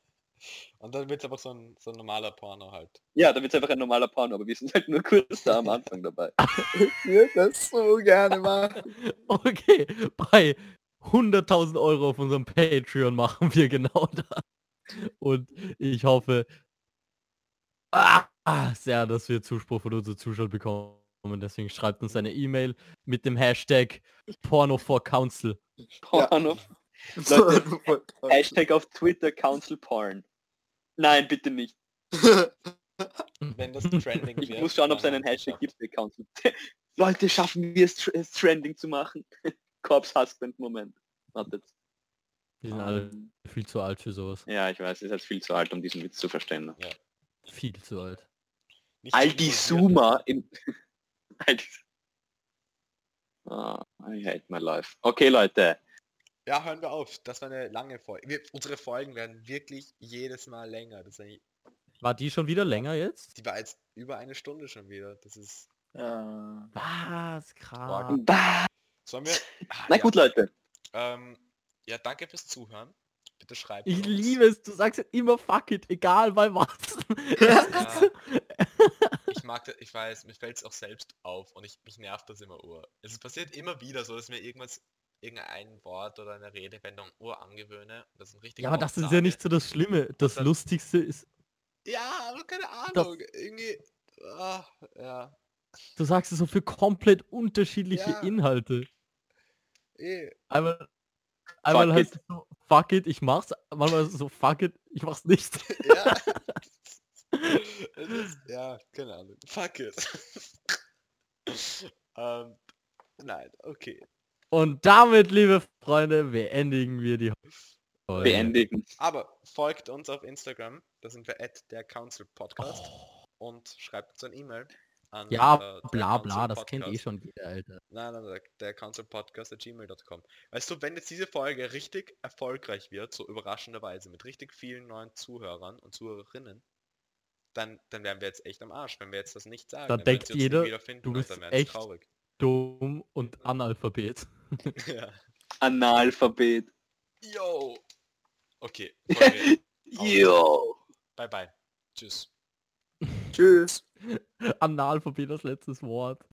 Und dann wird es einfach so ein, so ein normaler Porno halt. Ja, da wird es einfach ein normaler Porno, aber wir sind halt nur kurz da am Anfang dabei. Ich würde das so gerne machen. Okay, bei 100.000 Euro auf unserem Patreon machen wir genau das. Und ich hoffe, ah, sehr, dass wir Zuspruch von unseren Zuschauern bekommen. Deswegen schreibt uns eine E-Mail mit dem Hashtag Porno for Council. Porno. Leute, Hashtag auf Twitter Council Porn. Nein, bitte nicht. Wenn das trending Ich wird. muss schauen, ob es einen wir Hashtag gibt für Council. Leute, schaffen wir es, tr- es trending zu machen. Corpse Husband Moment. Wartet. Die sind alle Ähm, viel zu alt für sowas. Ja, ich weiß, ihr seid viel zu alt, um diesen Witz zu verstehen. ne? Viel zu alt. Nicht All die. Zoomer in... Ah, I hate my life. Okay, Leute. Ja, hören wir auf. Das war eine lange Folge. Wir, unsere Folgen werden wirklich jedes Mal länger. Das War die schon wieder länger jetzt? die war jetzt über eine Stunde schon wieder. Das ist. Ja. Was? Krass. Bah. Sollen wir. Ah, Na ja. gut, Leute. Ähm, ja, danke fürs Zuhören. Bitte schreibt Ich uns. liebe es, du sagst immer fuck it, egal bei was. Ja. Ich mag das, ich weiß, mir fällt es auch selbst auf und ich, mich nervt das immer ur. Es passiert immer wieder so, dass mir irgendwas, irgendein Wort oder eine Redewendung ur angewöhne. Das ist ja, aber das ist ja nicht so das Schlimme. Das dann- Lustigste ist, Ja, aber keine Ahnung. Irgendwie. ah, ja. du sagst es so für komplett unterschiedliche Ja. Inhalte. Eh. Einmal, einmal heißt es so, fuck it, ich mach's. Manchmal so, fuck it, ich mach's nicht. Ja. Ist, ja, keine Ahnung. Fuck it. ähm, nein, okay. Und damit, liebe Freunde, beendigen wir die Folge. Beendigen. Aber folgt uns auf Instagram, da sind wir at der Council Podcast Oh, und schreibt uns ein E-Mail an ja, äh, bla Council bla, das kennt eh schon jeder, Alter. Nein, nein, der, der Council Podcast at gmail.com. Weißt du, wenn jetzt diese Folge richtig erfolgreich wird, so überraschenderweise, mit richtig vielen neuen Zuhörern und Zuhörerinnen, dann, dann wären wir jetzt echt am Arsch, wenn wir jetzt das nicht sagen. Dann werden denkt jeder, wiederfinden du und bist dann echt- traurig. Dumm und Analphabet. ja. Analphabet. Yo! Okay. Yo. bye bye. Tschüss. Tschüss. Analphabet als letztes Wort.